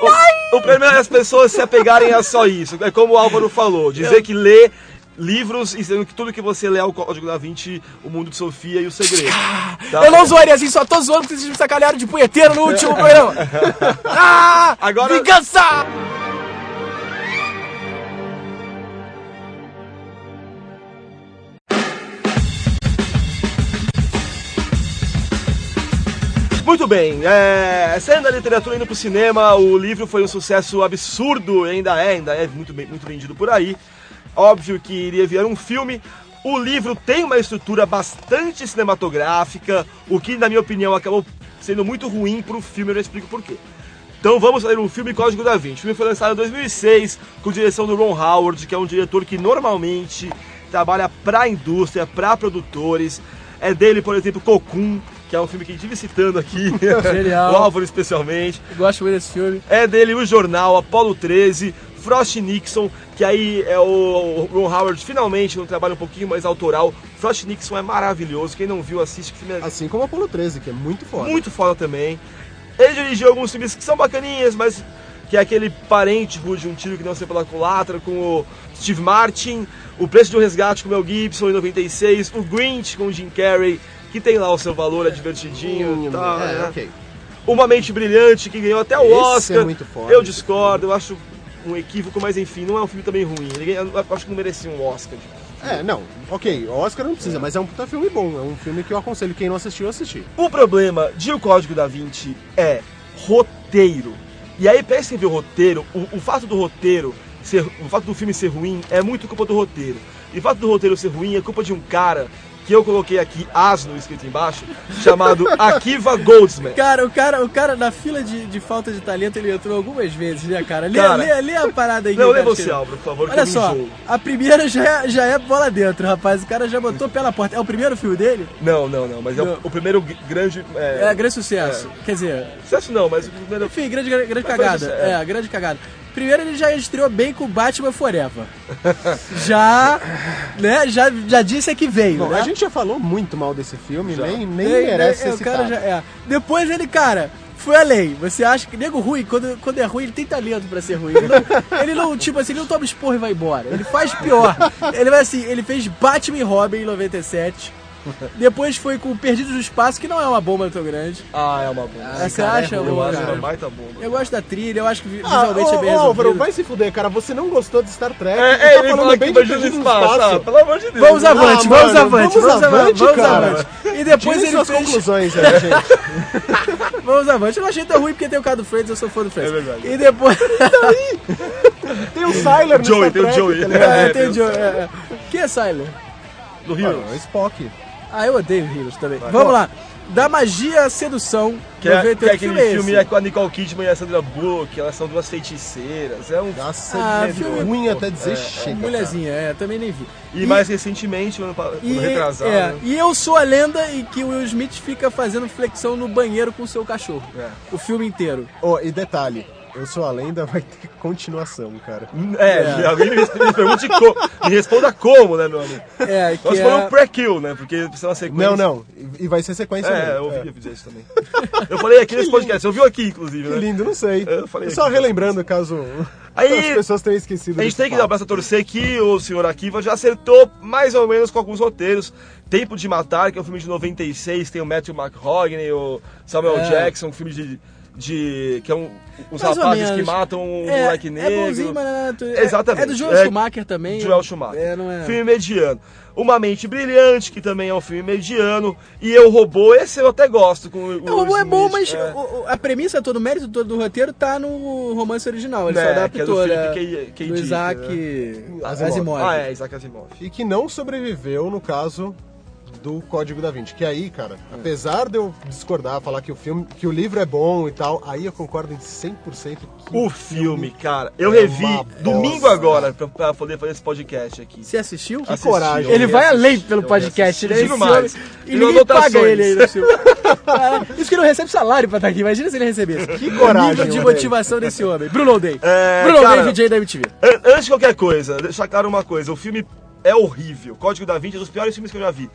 O, o problema é as pessoas se apegarem a só isso. É como o Álvaro falou, dizer que lê livros e sendo que tudo que você lê é o Código da Vinci, o Mundo de Sofia e o Segredo. tá? Eu não zoaria assim, só tô zoando porque vocês me sacanearam de punheteiro no último programa. Ah! Agora- Vingança! Muito bem, é, saindo da literatura indo pro cinema, o livro foi um sucesso absurdo, ainda é, ainda é muito, bem- muito vendido por aí. Óbvio que iria virar um filme. O livro tem uma estrutura bastante cinematográfica, o que, na minha opinião, acabou sendo muito ruim pro filme, eu já explico por quê. Então vamos fazer um filme Código da Vinci. O filme foi lançado em 2006, com direção do Ron Howard, que é um diretor que normalmente trabalha pra indústria, pra produtores. É dele, por exemplo, Cocoon, que é um filme que a gente vive citando aqui. Genial. o Álvaro especialmente. Gosto muito desse filme. É dele o Jornal, Apollo 13, Frost Nixon, que aí é o, Ron Howard finalmente um trabalho um pouquinho mais autoral. Frost Nixon é maravilhoso, quem não viu assiste, que filme é Assim como Apolo 13, que é muito foda. muito foda também. Ele dirigiu alguns filmes que são bacaninhas, mas que é aquele parente de um tiro que não se pela culatra com o Steve Martin, O Preço de um Resgate com o Mel Gibson em 96, o Grinch com o Jim Carrey, que tem lá o seu valor, é divertidinho e tal, é, né? ok. Uma Mente Brilhante, que ganhou até o Esse Oscar. é muito foda, eu discordo, eu acho um equívoco, mas enfim, não é um filme também ruim. Ele eu acho que não merecia um Oscar. É, não, ok, Oscar não precisa, mas é um puta filme bom. É um filme que eu aconselho quem não assistiu a assistir. O problema de O Código da Vinci é roteiro. E aí, pra escrever o roteiro, o, o fato do roteiro, ser, o fato do filme ser ruim é muito culpa do roteiro. E o fato do roteiro ser ruim é culpa de um cara que eu coloquei aqui, asno escrito embaixo, chamado Akiva Goldsman. Cara, o cara, o cara na fila de, de falta de talento, ele entrou algumas vezes, né, cara? Lê, Cara. lê, lê a parada aí. Não, lê você. Álvaro, por favor, que Olha só, a primeira já é, já é bola dentro, rapaz. O cara já botou pé na porta. É o primeiro filme dele? Não, não, não, mas é o, o primeiro grande... É, É, grande sucesso. Quer dizer, Sucesso não, mas o primeiro... enfim, grande, grande Mas cagada. É, é. grande cagada. Primeiro ele já estreou bem com Batman Forever. já, né, já, já disse que veio, Bom, né? a gente já falou muito mal desse filme, nem, nem Tem- merece é, ser o cara já é. Depois ele, cara, foi além. Você acha que nego ruim, quando, quando é ruim, ele tem talento pra ser ruim. Ele não, ele não, tipo assim, ele não toma esporro e vai embora. Ele faz pior. Ele vai assim, ele fez Batman e Robin em 97. Depois foi com Perdidos no Espaço, que não é uma bomba tão grande. Ah, é uma bomba. Ah, você cara, é acha? ruim, eu uma- acho cara. uma baita bomba. Eu gosto da trilha, eu acho que Ah, visualmente ô, é bem ô, Álvaro, vai se fuder, cara. Você não gostou de Star Trek É, é, tá ele falando falou bem que de Perdido no Perdido Espaço. Ah, pelo amor de Deus. Vamos né? avante, Ah, vamos mano, avante, vamos vamos avante, vamos cara. avante. E depois Tirem ele suas fez... conclusões aí, gente. Vamos avante. Eu não achei tão ruim porque tem o cara do Friends, eu sou fã do Friends. É verdade. E depois... Tem o Syler no Joey, Star tem o Trek, Joey. tá? É, É, tem o Deus. Joe, é, é. Quem é Siler? Do Rio. Ah, o Spock. Ah, eu odeio Heroes também. Vamos lá. Da Magia à Sedução, Que é, 98 que é aquele filme, é com a Nicole Kidman e a Sandra Bullock, elas são duas feiticeiras. É um... Nossa, Ah, é filme- ruim até dizer chega. Mulherzinha, é, também nem vi. E, mais recentemente, ano, E, retrasado, é, né? e eu sou a lenda e que o Will Smith fica fazendo flexão no banheiro com o seu cachorro. É. O filme inteiro. Ó, e detalhe, Eu Sou a Lenda vai ter continuação, cara. É, alguém me, me pergunte como. Me responda como, né, meu amigo? É, que Nós é... falamos um pré-kill, né? Porque precisa uma sequência. Não, não. E vai ser sequência É, mesmo. eu ouvi dizer isso também. Eu falei aqui nesse podcast, você ouviu aqui, inclusive, Que né? lindo, não sei. Eu falei Só relembrando, caso Aí- as pessoas tenham esquecido A gente tem que dar o fato. braço a torcer que o senhor Akiva já acertou mais ou menos com alguns roteiros. Tempo de Matar, que é um filme de 96, tem o Matthew McConaughey, o Samuel É. Jackson, um filme de... de que é um, uns Mais rapazes que matam um é, moleque é negro. bonzinho, mas não é, é- Exatamente. É do Joel É- Schumacher também. Joel Schumacher. É, não é... Filme mediano. Uma Mente Brilhante, que também é um filme mediano. E Eu Robô, esse eu até gosto. Com o O robô é Will bom, Smith, mas é. o- a premissa toda, o mérito todo do roteiro tá no romance original. Ele É, só que é adaptou, do né? Philip K- K. do Isaac Asimov. Asimov. Ah, é, Isaac Asimov. E que não sobreviveu no caso do Código da Vinci. Que aí, cara, apesar de eu discordar, falar que o filme, que o livro é bom e tal, aí eu concordo em 100% que O filme, cara. Eu É revi domingo bosta. agora pra, pra poder fazer esse podcast aqui. Você assistiu? Que Assisti, coragem. Ele vai além pelo eu podcast, né? Digo mais. homem- E ninguém paga ele aí no filme. Isso que ele não recebe salário pra estar aqui. Imagina se ele recebesse. Que coragem, O nível de motivação desse homem. Bruno O'Day. É, Bruno cara- O'Day, DJ da MTV. An- Antes de qualquer coisa, deixar claro uma coisa: o filme é horrível. Código da Vinci é um dos piores filmes que eu já vi.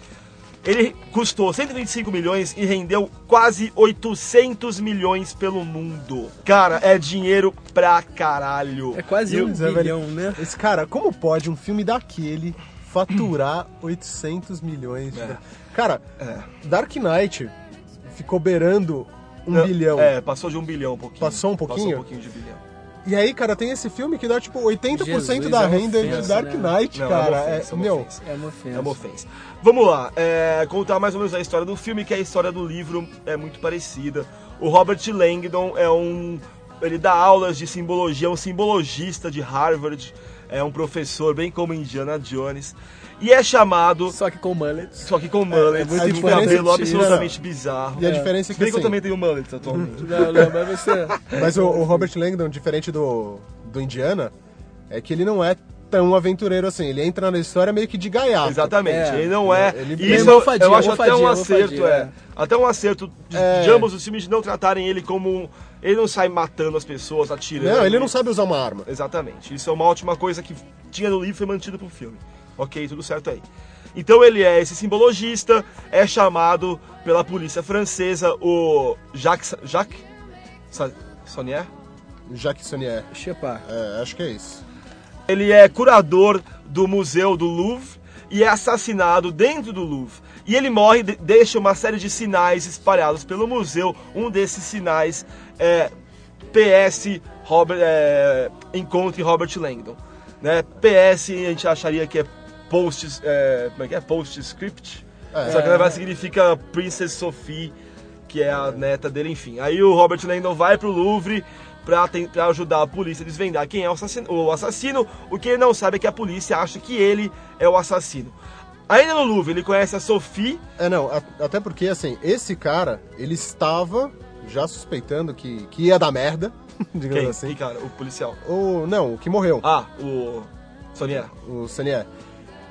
Ele custou 125 milhões e rendeu quase 800 milhões pelo mundo. Cara, é dinheiro pra caralho. É quase um é, bilhão, né? Esse cara, como pode um filme daquele faturar 800 milhões? de- Cara, Dark Knight ficou beirando um Não, bilhão. É, passou de um bilhão um pouquinho. Passou um pouquinho? Passou um pouquinho de bilhão. E aí, cara, tem esse filme que dá tipo 80% Jesus, da é renda de ofensa, Dark né? Knight, Não, cara. é uma ofensa, é uma meu, ofensa. É uma ofensa. É uma ofensa. Vamos lá, é, contar mais ou menos a história do filme, que a história do livro é muito parecida. O Robert Langdon é um. Ele dá aulas de simbologia, é um simbologista de Harvard, é um professor, bem como Indiana Jones. E é chamado, Só que com mullets. só que com mullet, muito e um diferente, cabelo tira- absolutamente bizarro. E a diferença é Se que bem que eu assim, também tenho mullet atualmente. Não, não, mas você... Mas o, o Robert Langdon, diferente do, do Indiana, é que ele não é tão aventureiro assim. Ele entra na história meio que de gaiato. Exatamente, É. ele não é. Ele- e isso é eu, mofadia, eu acho até um acerto, mofadia, é. é. Até um acerto de, É. de ambos os filmes de não tratarem ele como. um- Ele não sai matando as pessoas, atirando. Não, ele não sabe usar uma arma. Exatamente. Isso é uma ótima coisa que tinha no livro e foi mantido pro filme. Ok, tudo certo aí. Então ele é esse simbologista, é chamado pela polícia francesa, o Jacques. Jacques? Sa- Sonnier? Jacques Sonnier. Shepard. É, acho que é isso. Ele é curador do Museu do Louvre e é assassinado dentro do Louvre. E ele morre, de- deixa uma série de sinais espalhados pelo museu. Um desses sinais é PS Robert, é, Encontre Robert Langdon. Né? PS a gente acharia que é post, é, como é que é? Postscript. É. Só que na verdade significa Princess Sophie, que é a neta dele, enfim. Aí o Robert Langdon vai pro Louvre pra ajudar a polícia a desvendar quem é o assassino, o assassino. O que ele não sabe é que a polícia acha que ele é o assassino. Ainda no Louvre, ele conhece a Sophie, É, não, a- até porque, assim, esse cara, ele estava já suspeitando que, que ia dar merda, digamos quem? assim. Que cara? O policial. O, não, o que morreu, Ah, o Sonier. o Sanier.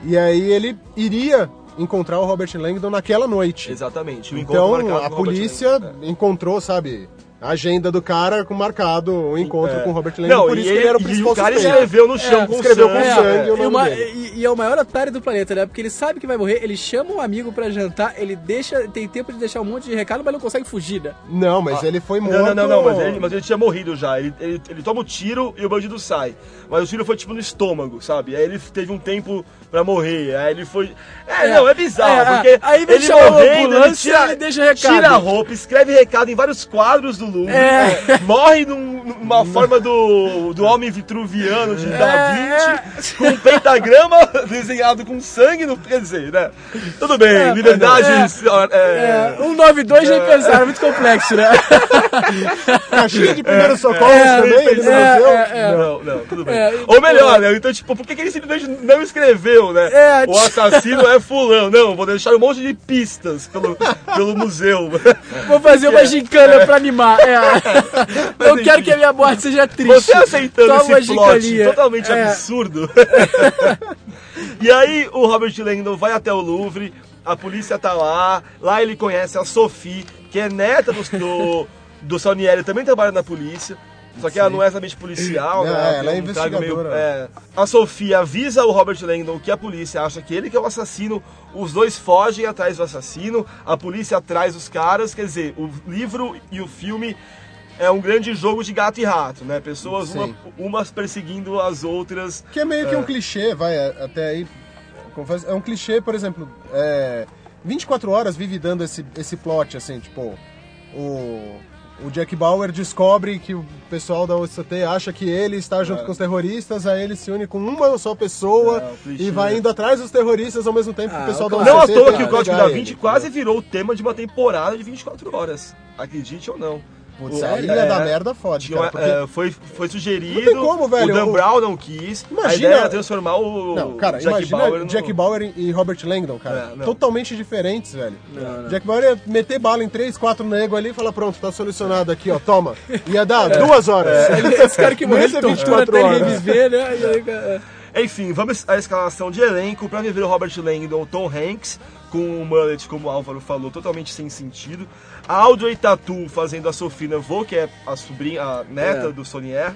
E aí ele iria encontrar o Robert Langdon naquela noite. Exatamente. Então a polícia. É. encontrou, sabe, a agenda do cara com marcado o encontro com o Robert Langdon, Não, por e, isso que ele era o e principal o cara suspeito. escreveu no chão É, com escreveu com sangue. sangue. é. o e, nome uma- dele. e- e é o maior otário do planeta, né? Porque ele sabe que vai morrer, ele chama um amigo pra jantar, ele deixa, tem tempo de deixar um monte de recado, mas não consegue fugir, né? Não, mas ele foi morto... Não, não, não, não, mas ele, mas ele tinha morrido já. Ele, ele, ele toma o tiro e o bandido sai. Mas o tiro foi tipo no estômago, sabe? Aí ele teve um tempo pra morrer. Aí ele foi. É, É, não, é bizarro, é, porque é. Aí vem ele morrendo, ele tira, ele deixa recado. tira a roupa, escreve recado em vários quadros do Louvre. É. Morre num- numa forma do, do homem vitruviano de Da É. Vinci, com um pentagrama desenhado com sangue no. Quer dizer, né? Tudo bem, É, liberdade. senhora, é, É, um 92 nem pensaram, muito complexo, né? Caixinha de primeiros socorros É, também, ele não é, deu? é. Não, não, tudo bem. É, Ou melhor, né? Então, tipo, por que, que ele simplesmente não escreveu, né? É, o assassino é fulano. Não, vou deixar um monte de pistas pelo, pelo museu. Vou fazer uma gincana pra animar. É. Eu quero que a minha morte seja triste. Você aceitando uma esse plot gincaninha. totalmente É. absurdo. e aí o Robert Langdon vai até o Louvre, a polícia tá lá, lá ele conhece a Sophie, que é neta do, do, do também trabalha na polícia. Só que ela não é exatamente policial, Não, né? ela é tem um investigadora. é. A Sofia avisa o Robert Langdon que a polícia acha que ele que é o assassino. Os dois fogem atrás do assassino. A polícia atrás dos caras. Quer dizer, o livro e o filme é um grande jogo de gato e rato, né? Pessoas uma- umas perseguindo as outras. Que é meio que um clichê, vai, é, até aí. confesso, É um clichê, por exemplo, é, 24 horas vive dando esse, esse plot, assim, tipo, o, o Jack Bauer descobre que o pessoal da OCT acha que ele está junto com os terroristas, aí ele se une com uma só pessoa É, e vai indo atrás dos terroristas ao mesmo tempo que Ah, o pessoal da claro. Não à OCT toa tem que o Código da Vinci ele. quase virou o tema de uma temporada de 24 horas. Acredite ou não. Putz, O- aí ia é, dar merda tinha cara, porque- é, foi, foi sugerido. Não tem como, velho, O Dan o- Brown não quis. A Imagina- ideia era transformar o Não, cara, Jack imagina Bauer no... Jack Bauer e Robert Langdon, cara. É, não. Totalmente diferentes, velho. Jack Bauer ia meter bala em três, quatro negros ali e falar, pronto, tá solucionado aqui, ó, toma. Ia dar duas horas. Esse cara que morreu Não ia tortura 24 até ele horas. reviver, né? E aí, cara, Enfim, vamos à escalação de elenco para viver o Robert Langdon, Tom Hanks, com o mullet, como o Álvaro falou, totalmente sem sentido. A Audrey Tatu fazendo a Sophie Neveu, que é a sobrinha, a neta É. do Sonier.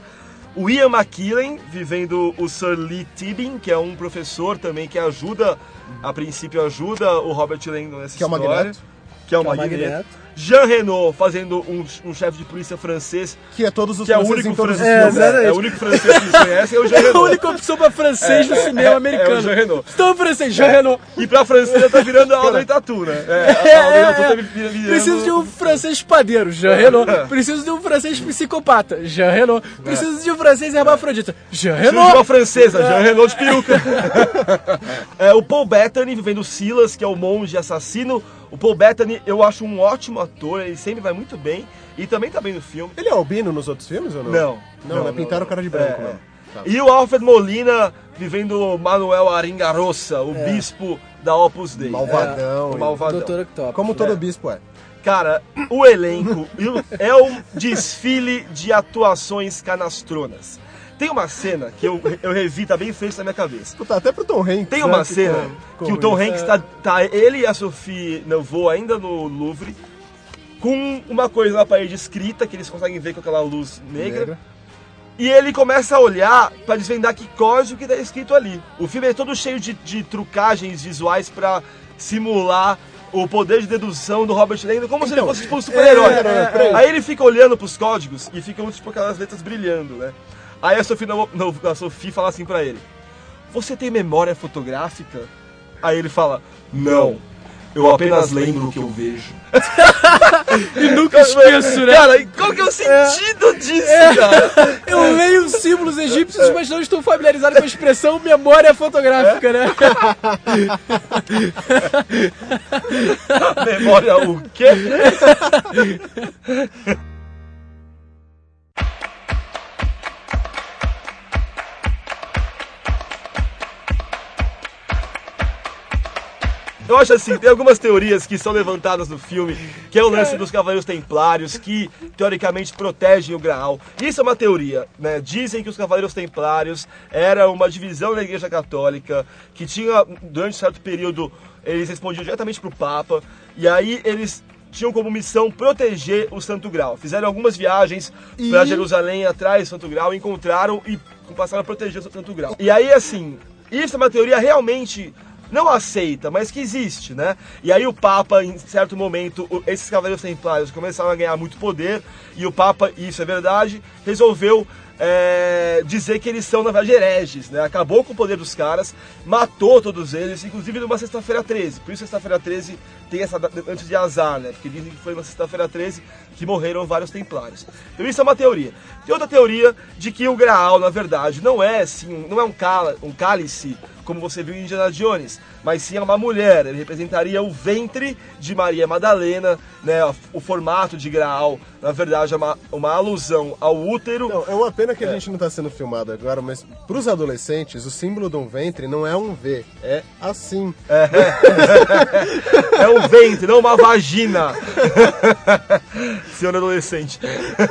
O Ian McKellen vivendo o Sir Lee Tibbin, que é um professor também que ajuda, a princípio ajuda o Robert Langdon nessa Que é o história. Magneto. Que é o Que é o Magneto. Jean Renault fazendo um, um chefe de polícia francês, Que é todos os que é o franceses único em todos os francês. filmes. É, exatamente. é o único francês que eles conhecem, é o Jean É a única opção pra francês no cinema é, é americano. o Jean Renault. Estou francês, Jean Renault. E pra francesa tá virando a Audrey Tatu, né? É, É, a Audrey é, Tatu é. tá virando... Preciso de um francês padeiro, Jean Renault. Preciso de um francês psicopata, Jean Renault. Preciso de um francês hermafrodita, Jean Preciso de uma Renault. francesa, Jean Renault de peruca. é, o Paul Bettany vivendo Silas, que é o monge assassino. O Paul Bettany eu acho um ótimo ator, ele sempre vai muito bem. E também tá bem no filme. Ele é albino nos outros filmes ou não? Não. Não, né? Pintaram o cara de branco, É, né? Tá. E o Alfred Molina vivendo Manuel Aringarossa, o bispo da Opus Dei. Malvadão. É, o malvadão. Doutor Octopus. Como todo É. bispo é. Cara, o elenco é um desfile de atuações canastronas. Tem uma cena que eu, eu revi, tá bem fresco na minha cabeça. Puta, até pro Tom Hanks. Tem né, uma ficou- cena ficou que o Tom. Hanks tá, tá ele e a Sophie Neveu ainda no Louvre, com uma coisa na parede escrita, que eles conseguem ver com aquela luz negra. Negra. E ele começa a olhar pra desvendar que código que tá escrito ali. O filme é todo cheio de, de trucagens visuais pra simular o poder de dedução do Robert Langdon, como se ele Então, fosse tipo um super-herói. é, é, é. Aí ele fica olhando pros códigos e ficam tipo aquelas letras brilhando, né? Aí a Sophie, não, não, a Sophie fala assim pra ele: Você tem memória fotográfica? Aí ele fala: Não. Eu apenas lembro o que eu vejo. E nunca esqueço, né? Cara, qual que é o sentido disso, cara? Eu leio os símbolos egípcios, mas não estou familiarizado com a expressão memória fotográfica, né? Memória o quê? Eu acho assim, tem algumas teorias que são levantadas no filme, que é o lance dos Cavaleiros Templários, que teoricamente protegem o Graal. Isso é uma teoria, né? Dizem que os Cavaleiros Templários era uma divisão da Igreja Católica, que tinha, durante um certo período, eles respondiam diretamente pro Papa, e aí eles tinham como missão proteger o Santo Grau. Fizeram algumas viagens para Jerusalém atrás do Santo Grau, encontraram e passaram a proteger o Santo Grau. E aí, assim, isso é uma teoria realmente não aceita, mas que existe, né? E aí o Papa, em certo momento, esses cavaleiros templários começaram a ganhar muito poder e o Papa, e isso é verdade, resolveu é, dizer que eles são, na verdade, hereges, né? Acabou com o poder dos caras, matou todos eles, inclusive numa sexta-feira 13. Por isso sexta-feira 13 tem essa antes de azar, né? Porque dizem que foi na sexta-feira 13 que morreram vários templários. Então isso é uma teoria. Tem outra teoria de que o Graal, na verdade, não é assim, um- não é um, cala, um cálice como você viu em Indiana Jones, mas sim é uma mulher. Ele representaria o ventre de Maria Madalena, né? O formato de Graal, na verdade, é uma, uma alusão ao útero. Não, é uma pena que a gente não tá sendo filmado agora, mas pros adolescentes, o símbolo de um ventre não é um V, é assim. É um ventre, não uma vagina. Senhor adolescente.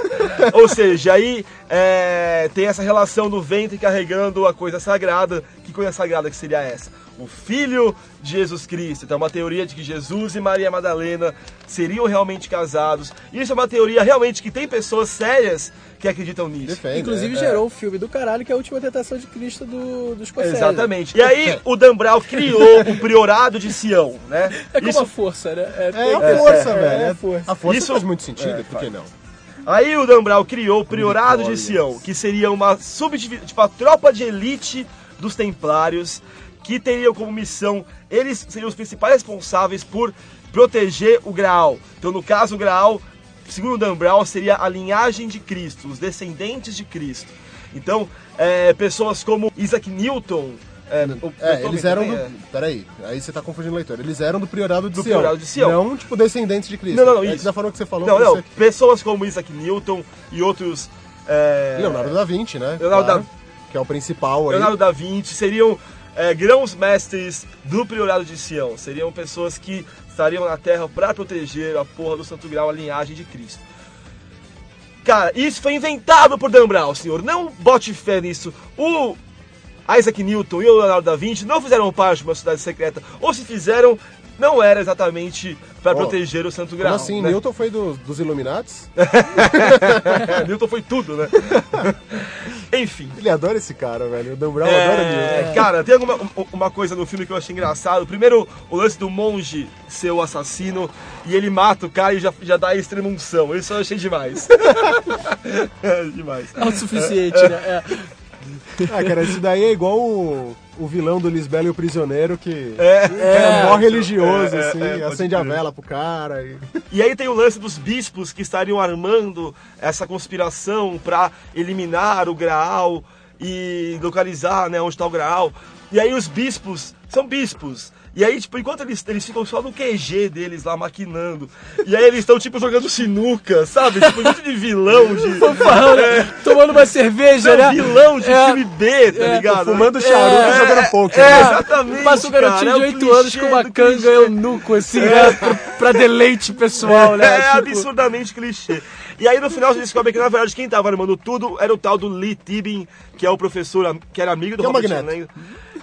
Ou seja, aí é, tem essa relação do ventre carregando a coisa sagrada. Que coisa sagrada que seria essa? O Filho de Jesus Cristo. Então, é uma teoria de que Jesus e Maria Madalena seriam realmente casados. Isso é uma teoria realmente que tem pessoas sérias que acreditam nisso. Defende. Inclusive é. gerou o filme do caralho, que é a última tentação de Cristo do, do Scorsese. Exatamente. E aí, o Dan Brown criou o priorado de Sião, né? É como Isso a força, né? É a força, velho. É É a força. A força Isso- faz muito sentido, É, por que não? Aí o Dan Brown criou o Priorado de Sião, que seria uma subdivisão, tipo a tropa de elite dos Templários, que teriam como missão, eles seriam os principais responsáveis por proteger o Graal. Então, no caso, o Graal, segundo o Dan Brown, seria a linhagem de Cristo, os descendentes de Cristo. Então, é, pessoas como Isaac Newton. É, o- É, o- eles eram também do. é. Peraí, aí você tá confundindo o leitor. Eles eram do Priorado de Do Sião. Priorado de Sião. Não, tipo, descendentes de Cristo. Não, não, não, é isso. da forma que você falou. Não, não, você- pessoas como Isaac Newton e outros. é, Leonardo da Vinci, né? Leonardo Claro, da- Que é o principal aí. Leonardo da Vinci seriam é, grãos mestres do Priorado de Sião. Seriam pessoas que estariam na Terra para proteger a porra do Santo Grau, a linhagem de Cristo. Cara, isso foi inventado por Dan Brown, senhor. Não bote fé nisso. O Isaac Newton e o Leonardo da Vinci não fizeram parte de uma sociedade secreta. Ou se fizeram, não era exatamente para Ó, proteger o Santo Grau. Como assim? né? Newton foi do- dos Illuminates? Newton foi tudo, né? Enfim. Ele adora esse cara, velho. O Dan Brown adora Newton. É, cara, tem alguma um- uma coisa no filme que eu achei engraçado. Primeiro, o lance do monge ser o assassino e ele mata o cara e já, já dá a extremunção. Isso eu achei demais. é, demais. Autossuficiente, né? É. Ah, cara, isso daí é igual o, o vilão do Lisbelo e o Prisioneiro, que É, é, mó religioso, é, é, assim, é, acende a vela pro cara. E... E aí tem o lance dos bispos que estariam armando essa conspiração pra eliminar o Graal e localizar né, onde está o Graal. E aí os bispos são bispos. E aí, tipo, enquanto eles, eles ficam só no QG deles lá maquinando. E aí eles estão, tipo, jogando sinuca, sabe? Tipo, muito de vilão de. Fanfarrão, né? Tomando uma cerveja, Não, né? vilão de É. filme B, tá É, ligado? Fumando charuto É, e jogando poker. É, né? exatamente. Passa um garotinho cara, é de o 8 clichê anos com uma do canga e um nuco, assim, né? Pra, pra deleite pessoal, né? É, Tipo, absurdamente clichê. E aí no final você descobre que na verdade quem tava armando tudo era o tal do Lee Tibin, que é o professor que era amigo do Que é Robert Magneto.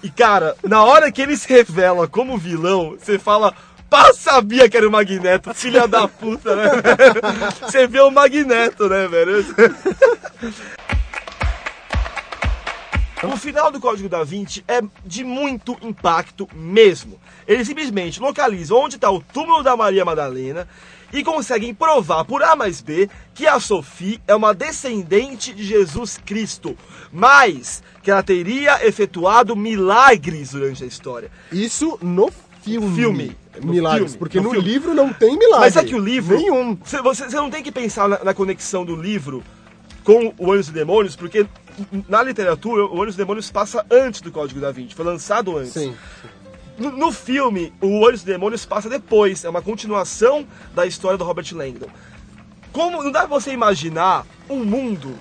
E cara, na hora que ele se revela como vilão, você fala. Pá, sabia que era o Magneto, filha da puta, né? Você vê o Magneto, né, velho? O final do Código da Vinci é de muito impacto mesmo. Eles simplesmente localizam onde está o túmulo da Maria Madalena e conseguem provar por A mais B que a Sophie é uma descendente de Jesus Cristo, mas que ela teria efetuado milagres durante a história. Isso no filme. Filme. No Milagres, filme, porque no no, livro não tem milagre. Mas é que o livro. Nenhum. Você, você- você não tem que pensar na, na conexão do livro com o Anjos e Demônios, porque na literatura o Anjos e Demônios passa antes do Código da Vinci, foi lançado antes. Sim. No, no filme, o Olhos e Demônios passa depois, é uma continuação da história do Robert Langdon. Como não dá pra você imaginar um mundo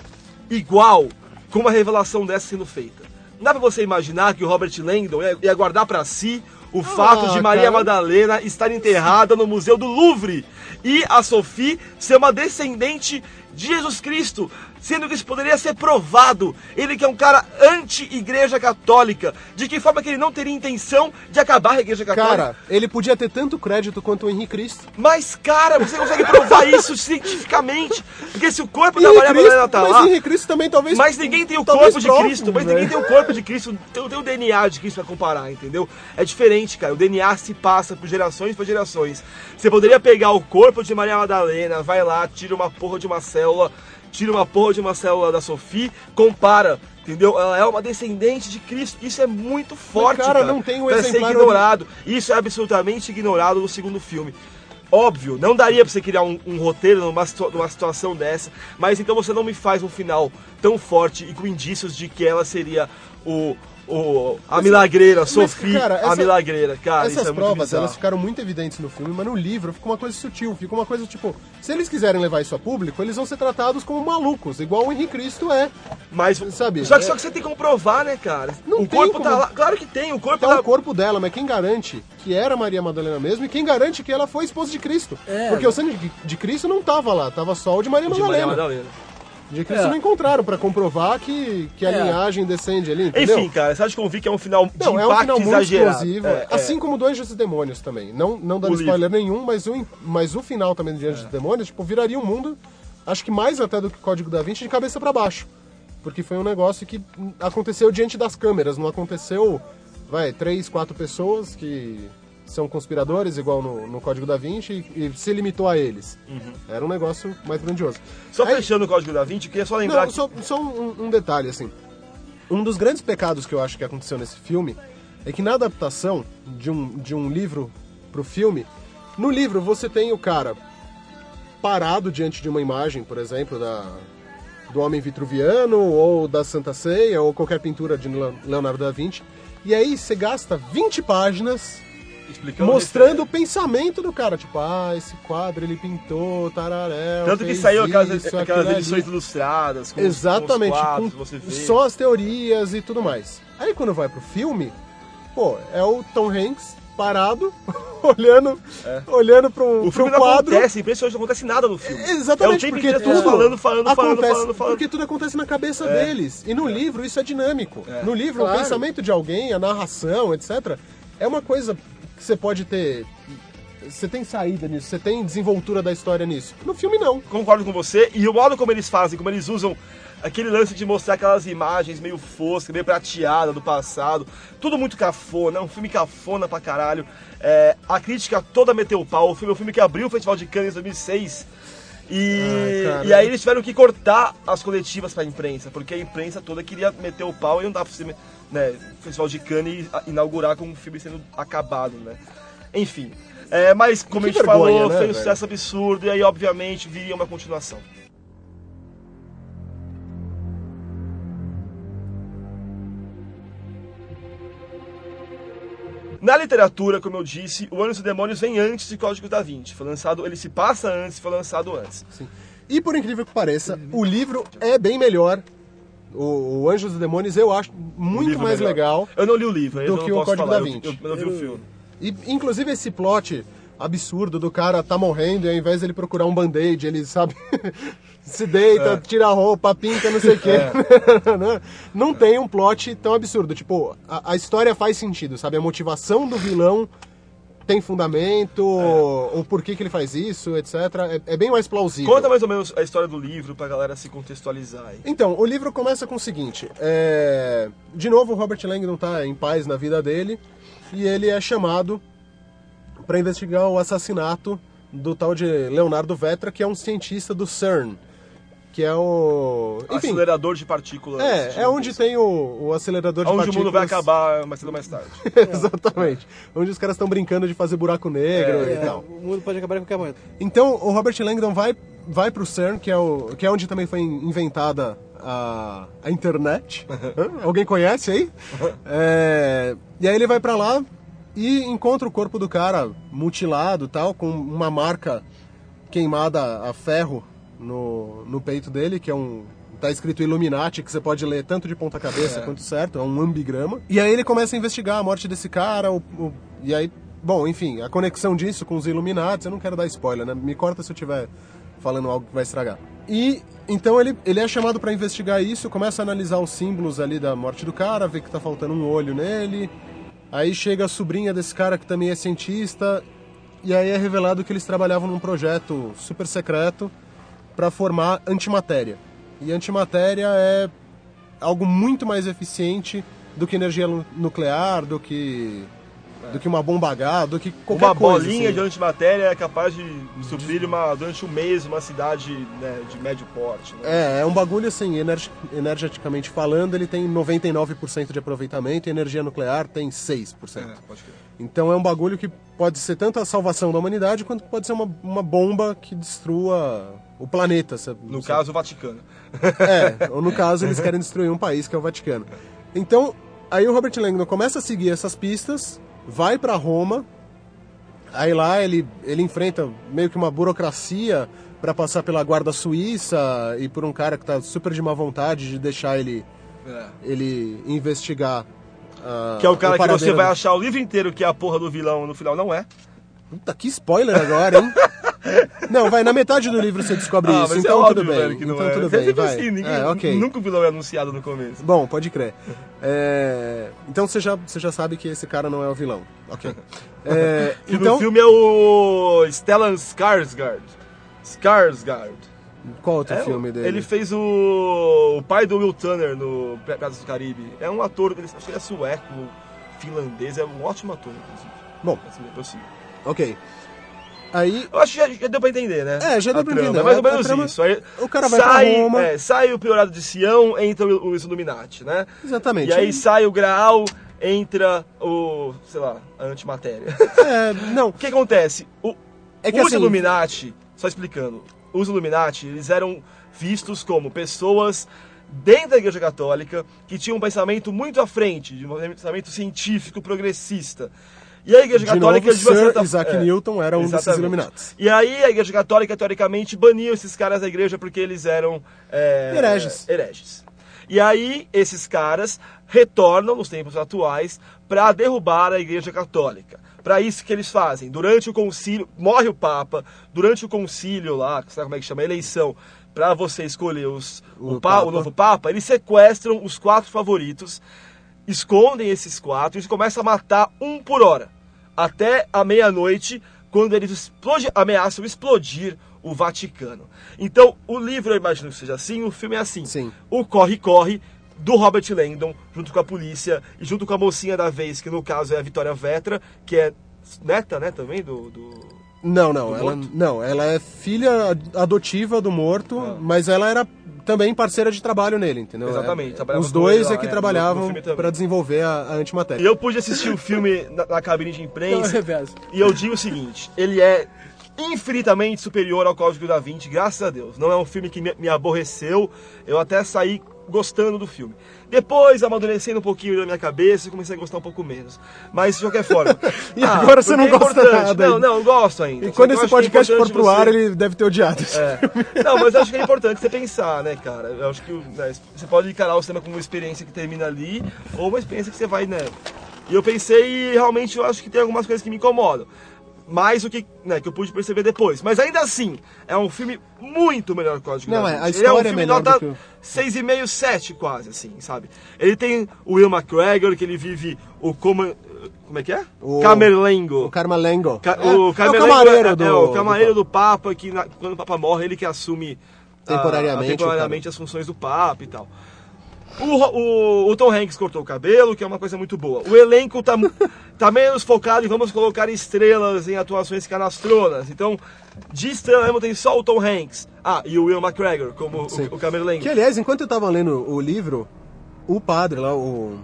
igual com uma revelação dessa sendo feita? Não dá pra você imaginar que o Robert Langdon ia, ia guardar pra si o fato Ah, de Maria cara. Madalena estar enterrada no Museu do Louvre e a Sophie ser uma descendente de Jesus Cristo, sendo que isso poderia ser provado. Ele que é um cara anti-igreja católica, de que forma que ele não teria intenção de acabar a igreja católica. Cara, ele podia ter tanto crédito quanto o Henrique Cristo. Mas, cara, você consegue provar isso cientificamente. Porque se o corpo da Maria Cristo, Madalena tá mas lá. Henrique Cristo também talvez. Mas ninguém tem o corpo de próximo, Cristo, mas ninguém tem o corpo de Cristo, tem, tem o DNA de Cristo pra comparar, entendeu? É diferente, cara. O DNA se passa por gerações por gerações. Você poderia pegar o corpo de Maria Madalena, vai lá, tira uma porra de uma célula, tira uma porra de uma célula da Sofia, compara. Entendeu? Ela é uma descendente de Cristo. Isso é muito forte, cara, cara. não tem o Pra ser exemplar ignorado. Isso é absolutamente ignorado no segundo filme. Óbvio, não daria pra você criar um, um roteiro numa, numa situação dessa, mas então você não me faz um final tão forte e com indícios de que ela seria o, o a milagreira, Sophie, cara, a essa- milagreira. Cara, Essas isso é provas, elas ficaram muito evidentes no filme, mas no livro fica uma coisa sutil, fica uma coisa tipo, se eles quiserem levar isso a público, eles vão ser tratados como malucos, igual o Henrique Cristo é. Mas, sabe, Só que, é- só que você tem como provar, né, cara? Não o tem corpo como- tá lá. Claro que tem, o corpo Tá tá o corpo dela, mas quem garante que era Maria Madalena mesmo e quem garante que ela foi esposa de Cristo? É. Porque o sangue de, de Cristo não tava lá, tava só o de Maria de Madalena. Maria Madalena. De Cristo É. não encontraram pra comprovar que, que a É. linhagem descende ali, entendeu? Enfim, cara, você acha que eu vi que é um final de Não, é um impacto final muito exagerado? explosivo. É, é. assim como do Anjos e Demônios também. Não, não dando O livro. spoiler nenhum, mas o, mas o final também de Anjos e Demônios, tipo, viraria um mundo, acho que mais até do que Código da Vinci, de cabeça pra baixo. Porque foi um negócio que aconteceu diante das câmeras, não aconteceu, vai, três, quatro pessoas que são conspiradores, igual no, no Código da Vinci, e, e se limitou a eles. Era um negócio mais grandioso. Só Aí- fechando o Código da Vinci, queria só lembrar não, que... só, só um, um detalhe, assim. Um dos grandes pecados que eu acho que aconteceu nesse filme é que na adaptação de um, de um livro pro filme, no livro você tem o cara parado diante de uma imagem, por exemplo, da, do Homem Vitruviano, ou da Santa Ceia, ou qualquer pintura de Le- Leonardo da Vinci, e aí você gasta 20 páginas explicando mostrando o pensamento do cara, tipo, ah, esse quadro ele pintou, tararéu, Tanto que saiu aquelas, isso, aquelas edições ali. ilustradas, com os- Exatamente, com os quadros, com você vê. só as teorias e tudo mais. Aí quando vai pro filme, pô, é o Tom Hanks parado, olhando, olhando pro, O pro filme não quadro. acontece, impressionante, não acontece nada no filme. Exatamente, é o tempo porque tudo falando, falando, falando, acontece, falando, falando. Porque tudo acontece na cabeça É. deles. E no livro isso é dinâmico. No livro, Claro. o pensamento de alguém, a narração, etc., é uma coisa você pode ter. Você tem saída nisso, você tem desenvoltura da história nisso. No filme, não. Concordo com você. E o modo como eles fazem, como eles usam aquele lance de mostrar aquelas imagens meio foscas, meio prateada do passado. Tudo muito cafona, um filme cafona pra caralho. É, a crítica toda meteu o pau. O filme é um filme que abriu o Festival de Cannes em 2006. E, Ai, e aí eles tiveram que cortar as coletivas pra imprensa, porque a imprensa toda queria meter o pau e não dá pra você, né, o Festival de Cannes inaugurar com o filme sendo acabado, né? Enfim. É, mas como Que a gente vergonha, falou, né, foi um velho? sucesso absurdo e aí obviamente viria uma continuação. Na literatura, como eu disse, o Anjos e Demônios vem antes de Código da Vinci. Foi lançado, ele se passa antes, foi lançado antes. E por incrível que pareça, o livro é bem melhor. O, o Anjos e Demônios eu acho muito mais melhor. legal. Eu não li o livro, do eu não que o posso Código falar. da eu- Vinci. Eu, eu não vi o filme. E, inclusive esse plot absurdo do cara tá morrendo e ao invés dele procurar um band-aid, ele sabe. se deita, É. tira a roupa, pinta, não sei o quê. Né? não tem um plot tão absurdo. Tipo, a, a história faz sentido, sabe? A motivação do vilão tem fundamento, o porquê que ele faz isso, etc. É, é bem mais plausível. Conta mais ou menos a história do livro pra galera se contextualizar aí. Então, o livro começa com o seguinte: é, de novo, o Robert Langdon tá em paz na vida dele e ele é chamado para investigar o assassinato do tal de Leonardo Vetra, que é um cientista do CERN, que é o. Enfim, Acelerador de partículas. é, de é onde tem o, o acelerador de Onde o partículas. mundo vai acabar mais cedo ou mais tarde. Exatamente. Onde os caras estão brincando de fazer buraco negro e É, tal. o mundo pode acabar em qualquer momento. Então, o Robert Langdon vai, vai pro CERN, que é, o, que é onde também foi inventada a, a internet. Alguém conhece aí? É, e aí ele vai pra lá e encontra o corpo do cara mutilado tal, com uma marca queimada a ferro no, no peito dele, que é um tá escrito Illuminati, que você pode ler tanto de ponta cabeça quanto certo, é um ambigrama. E aí ele começa a investigar a morte desse cara, o- o- e aí, bom, enfim, a conexão disso com os Illuminati, eu não quero dar spoiler, né? Me corta se eu tiver falando algo que vai estragar. E então ele, ele é chamado pra investigar isso, começa a analisar os símbolos ali da morte do cara, vê que tá faltando um olho nele. Aí chega a sobrinha desse cara que também é cientista, e aí é revelado que eles trabalhavam num projeto super secreto para formar antimatéria. E antimatéria é algo muito mais eficiente do que energia nu- nuclear, do que do que uma bomba H, do que qualquer Uma coisa. bolinha assim. de antimatéria é capaz de suprir uma, durante um mês uma cidade né, de médio porte. Né? É, é um bagulho assim, energi- energeticamente falando, ele tem 99% de aproveitamento e energia nuclear tem 6%. É, pode crer. Então é um bagulho que pode ser tanto a salvação da humanidade quanto pode ser uma, uma bomba que destrua o planeta. cê- No caso, o Vaticano. É, ou no caso eles querem destruir um país que é o Vaticano. Então, aí o Robert Langdon começa a seguir essas pistas, vai pra Roma, aí lá ele, ele enfrenta meio que uma burocracia pra passar pela guarda suíça e por um cara que tá super de má vontade de deixar ele, É. ele investigar. ah, Que é o cara que você vai do- achar o livro inteiro que é a porra do vilão, no final não é. Puta, que spoiler agora, hein? Não, vai, na metade do livro você descobre Ah, isso, mas então é tudo bem. velho, que não então é. tudo É bem, vai. assim, ninguém- é, ok. Nunca o vilão é anunciado no começo. Bom, pode crer. É, Então você já, você já sabe que esse cara não é o vilão. Ok. É, Então, no filme é o Stellan Skarsgård. Skarsgård. qual outro É, filme dele? Ele fez o, o pai do Will Turner no Piratas do Caribe. É um ator, ele, acho que ele é sueco, finlandês, é um ótimo ator, inclusive. Bom, Assim, prossiga. ok. Aí, Eu acho que já, já deu pra entender, né? É, já deu A pra trama. entender. É mais ou menos trama- isso. Aí o cara vai sai, pra Roma. é, sai o Priorado de Sião, entra o- os Illuminati, né? exatamente. E aí sai o Graal, entra o, sei lá, a antimatéria. É, não, O que acontece? O, É que os assim- Illuminati, só explicando, os Illuminati, eles eram vistos como pessoas dentro da Igreja Católica que tinham um pensamento muito à frente, de um pensamento científico progressista. E a Igreja de Católica, novo, de uma Sir certa- Isaac é, Newton era um desses exatamente. Illuminatis. E aí a Igreja Católica, teoricamente, baniu esses caras da igreja porque eles eram... é, Hereges. hereges. E aí esses caras retornam nos tempos atuais para derrubar a Igreja Católica. Para isso que eles fazem. Durante o concílio, morre o Papa, durante o concílio lá, sabe como é que chama? Eleição, para você escolher os, o, O pa- o novo Papa, eles sequestram os quatro favoritos, escondem esses quatro e começam a matar um por hora. Até a meia-noite, quando eles explode- ameaçam explodir o Vaticano. Então, o livro eu imagino que seja assim, o filme é assim. Sim. O corre-corre do Robert Langdon, junto com a polícia e junto com a mocinha da vez, que no caso é a Vitória Vetra, que é neta, né, também, do... do- Não, não, Do ela, morto? não, ela é filha ad- adotiva do morto, Ah. mas ela era também parceira de trabalho nele, entendeu? Exatamente, É, Os dois lá, é que é, trabalhavam para desenvolver a, a E antimatéria. eu pude assistir o filme na, na cabine de imprensa, reverso. E eu digo o seguinte, ele é infinitamente superior ao Código da Vinci, graças a Deus. Não é um filme que me, me aborreceu, eu até saí gostando do filme. Depois, amadurecendo um pouquinho na minha cabeça, comecei a gostar um pouco menos. Mas, de qualquer forma... E agora você não é gosta importante. nada Não, ainda. não, eu gosto ainda. E quando esse é podcast for importante pro ar, você- ele deve ter odiado esse é. filme. Não, mas eu acho que é importante você pensar, né, cara? Eu acho que né, você pode encarar o cinema como uma experiência que termina ali, ou uma experiência que você vai, né? E eu pensei e realmente eu acho que tem algumas coisas que me incomodam. Mais do que, né, que eu pude perceber depois. Mas ainda assim, é um filme muito melhor que o Código Não, da é, a Vinci. Ele é um história é filme melhor nota que o- 6,5, 7 quase, assim, sabe? Ele tem o Will McGregor, que ele vive o como... Como é que é? O- Camerlengo. O Carmalengo. Ca- É, o, é o Camerlengo camareiro é, do... é, o camareiro do Papa, que na- quando o Papa morre, ele que assume a- Temporariamente a- temporariamente as funções do Papa e tal. O, o- o Tom Hanks cortou o cabelo, que é uma coisa muito boa. O elenco tá, tá menos focado em vamos colocar estrelas em atuações canastronas. Então, de estrela mesmo tem só o Tom Hanks. Ah, e o Will McGregor como Sim. o, o Camerlengo. Que, aliás, enquanto eu tava lendo o livro, o padre lá, o,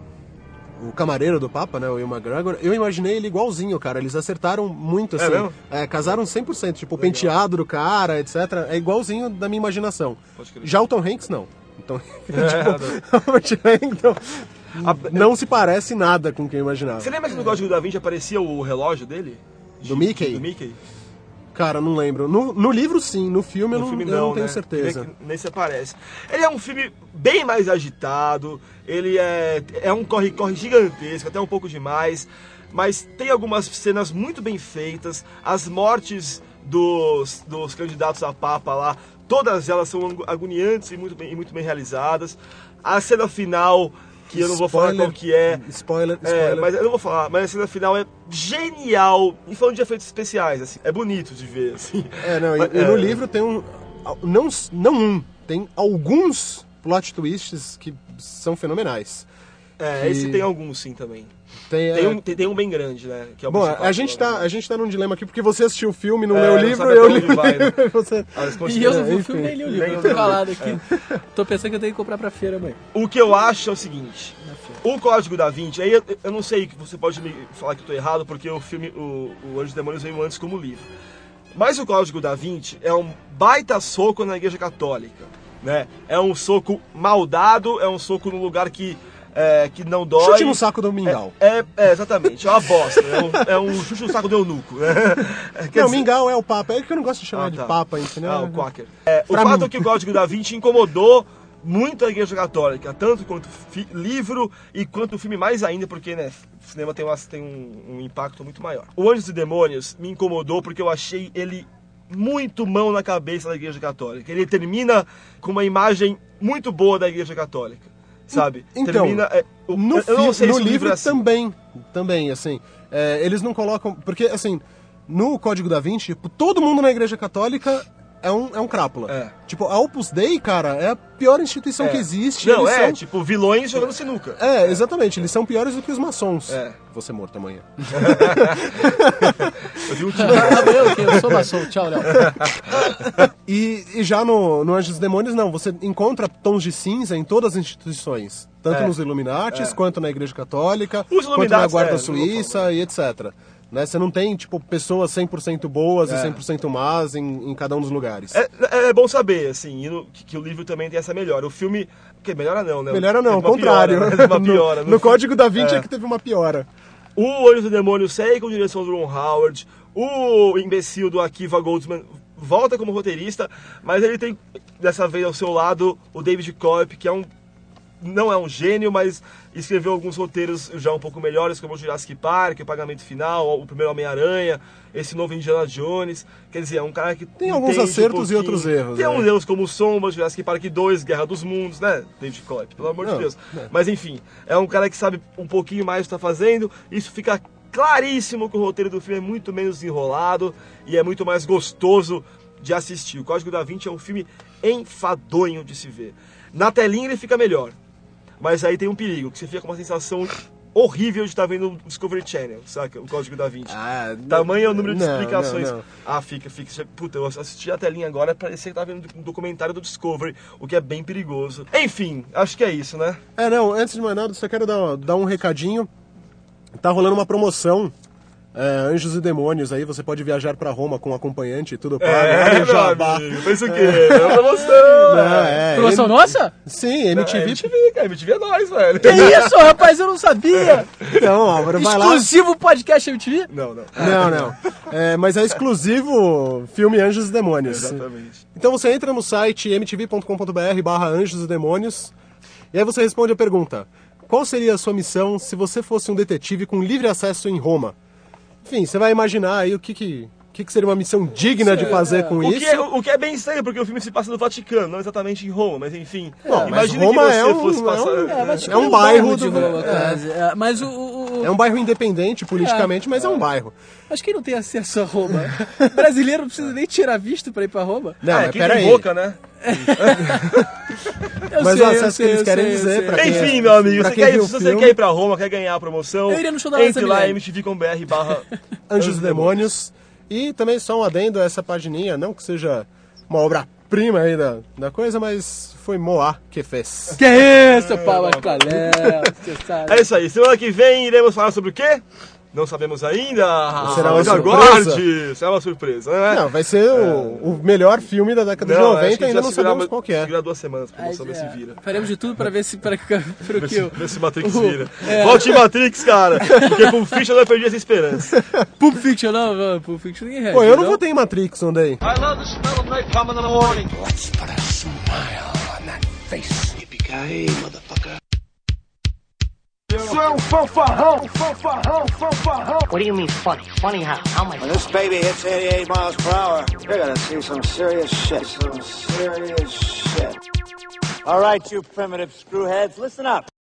o camareiro do Papa, né, o Will McGregor, eu imaginei ele igualzinho, cara. Eles acertaram muito, É assim. mesmo? É, casaram 100%, tipo, o penteado do cara, etc. É igualzinho da minha imaginação. Já o Tom Hanks, não. Então, tipo, Robert Langdon A- não se parece nada com o que eu imaginava. Você lembra que no Código da Vinci aparecia o relógio dele? Do Mickey? Do Mickey? Cara, não lembro. No, no livro, sim. No filme, eu No não, filme eu não, não tenho né? certeza. Nem, nem se aparece. Ele é um filme bem mais agitado, ele é, é um corre-corre gigantesco, até um pouco demais, mas tem algumas cenas muito bem feitas, as mortes dos, dos candidatos a papa lá, todas elas são agoniantes e muito bem, e muito bem realizadas. A cena final, que eu não vou falar qual que é, Spoiler, é, spoiler. mas eu não vou falar, mas a cena final é genial. E falando de efeitos especiais, assim, é bonito de ver, assim. É, não, e, Mas, e no é, livro tem um. Não, não um, tem alguns plot twists que são fenomenais. É, que- esse tem alguns sim também. Tem, Tem é, um, tem, tem um bem grande, né? Que é o Bom, a gente, tá, provavelmente. a gente tá num dilema aqui porque você assistiu o filme, não É, leu o livro, eu li. vai, né? você... E eu não vi o filme nem li o livro, eu tô calado aqui. Tô pensando que eu tenho que comprar pra feira, mãe. O que eu acho é o seguinte: o Código da Vinci, aí eu, eu não sei, você pode me falar que eu tô errado, porque o filme, o, o Anjos dos Demônios veio antes como livro. Mas o Código da Vinci é um baita soco na Igreja Católica, né? É um soco maldado, é um soco num lugar que, é, que não dói. Chute no saco do mingau. É, é, exatamente, é uma bosta. É um, é um chute no saco do eunuco, né? Quer não, dizer- mingau é o Papa. É que eu não gosto de chamar Ah, de tá. Papa, entendeu? Ah, o Quaker. É, o Pra fato mim. é que o Código da Vinci incomodou muito a Igreja Católica, tanto quanto livro e quanto o filme mais ainda, porque né, o cinema tem, uma- tem um, um impacto muito maior. O Anjos e Demônios me incomodou porque eu achei ele muito mão na cabeça da Igreja Católica. Ele termina com uma imagem muito boa da Igreja Católica, sabe? Então, termina, é, o- No, eu não sei no se o livro é assim. também, também, assim, é, eles não colocam, porque assim, no Código da Vinci, tipo, todo mundo na Igreja Católica é um, é um crápula. É. Tipo, a Opus Dei, cara, é a pior instituição É. que existe. Não, eles é, são- tipo, vilões jogando sinuca. É, exatamente, eles são piores do que os maçons. É. Você morto amanhã. Eu vi um time. Amanhã o quê? Eu sou maçom. Tchau, Léo. E, e já no, no Anjos e Demônios, não, você encontra tons de cinza em todas as instituições. Tanto É. nos Illuminatis, É. quanto na Igreja Católica, Os quanto na Guarda é, Suíça e etc. Né? Você não tem, tipo, pessoas 100% boas É. e 100% más em, em cada um dos lugares. É, é- é bom saber, assim, no- que, que o livro também tem essa melhora. O filme. Que melhora não, né? Melhora não, ao contrário. piora, né? Uma piora. no no Código da Vinci é. É. que teve uma piora. O Olhos do Demônio segue com direção do Ron Howard. O imbecil do Akiva Goldsman volta como roteirista, mas ele tem dessa vez ao seu lado o David Koepp, que é um não é um gênio, mas escreveu alguns roteiros já um pouco melhores, como o Jurassic Park, o Pagamento Final, o primeiro Homem-Aranha, esse novo Indiana Jones. Quer dizer, é um cara que Tem alguns entende um acertos e outros erros, Tem né? uns erros como Sombra, Jurassic Park 2, Guerra dos Mundos, né? David Koepp, pelo amor Não, de Deus. é. Mas enfim, é um cara que sabe um pouquinho mais o que está fazendo. Isso fica claríssimo que o roteiro do filme é muito menos enrolado e é muito mais gostoso de assistir. O Código da Vinci é um filme enfadonho de se ver. Na telinha ele fica melhor, mas aí tem um perigo, que você fica com uma sensação horrível de estar vendo o Discovery Channel, saca? O Código da Vinci. Ah, Tamanho é o número de não, explicações. não, não. Ah, fica, fica. Puta, eu assisti a telinha agora, parecia que tava vendo um documentário do Discovery, o que é bem perigoso. Enfim, acho que é isso, né? É, não, antes de mais nada, só quero dar, dar um recadinho. Tá rolando uma promoção. É, Anjos e Demônios aí, você pode viajar pra Roma com um acompanhante e tudo pago. É, jabá. amigo, pensa o quê? É uma promoção! Não, é, Promoção M- nossa? Sim, É, MTV. MTV, cara, MTV é nós, velho. Que isso, rapaz? Eu não sabia. Não, Álvaro, vai lá. Exclusivo podcast MTV? Não, não. Não, não. É, mas é exclusivo filme Anjos e Demônios. Exatamente. Então você entra no site mtv.com.br barra Anjos e Demônios e aí você responde a pergunta: Qual seria a sua missão se você fosse um detetive com livre acesso em Roma? Enfim, você vai imaginar aí o que, que, que, que seria uma missão digna de fazer com O isso. que, é, o que é bem estranho, porque o filme se passa no Vaticano, não exatamente em Roma, mas enfim. Bom, mas imagina Roma que você é um- fosse é um- passar. é, mas É um bairro de do- Roma, quase. É, mas o, É um bairro independente politicamente, mas é um bairro. Mas quem não tem acesso a Roma? Brasileiro não precisa nem tirar visto pra ir pra Roma. Não, ah, é peraí. tem boca, né? Mas sei, o acesso sei, que eles querem sei, dizer pra quem- Enfim, meu amigo, você quer, se você quer ir pra Roma, quer ganhar a promoção, Eu iria no show da entre lá, mtv.com.br barra Anjos e Demônios. E também só um adendo a essa pagininha, não que seja uma obra-prima aí da, da coisa, mas foi Moá que fez. Que isso, Pau Mascalé? Você sabe. É isso aí, semana que vem iremos falar sobre o quê? Não sabemos ainda. Será uma surpresa? aguarde. Será uma surpresa, né? Não, vai ser o, o melhor filme da década de Não, acho 90 que e ainda não sabemos qual que é. Segurar duas semanas pra Aí, ver se é, vira. Faremos de tudo pra ver se. Pra, pra, pro Vê que se, o. vê se Matrix vira. é. Volte em Matrix, cara. Porque Pulp Fiction eu perdi essa esperança. Pulp Fiction, não, não, Pulp Fiction ninguém reage. Pô, eu não votei em Matrix, Ondei. I love the smell of napalm in the morning. Let's put a smile on that face. Isso é What do you mean funny? Funny how? How am I When this baby hits 88 miles per hour, you're gonna see some serious shit. Some serious shit. All right, you primitive screwheads, listen up.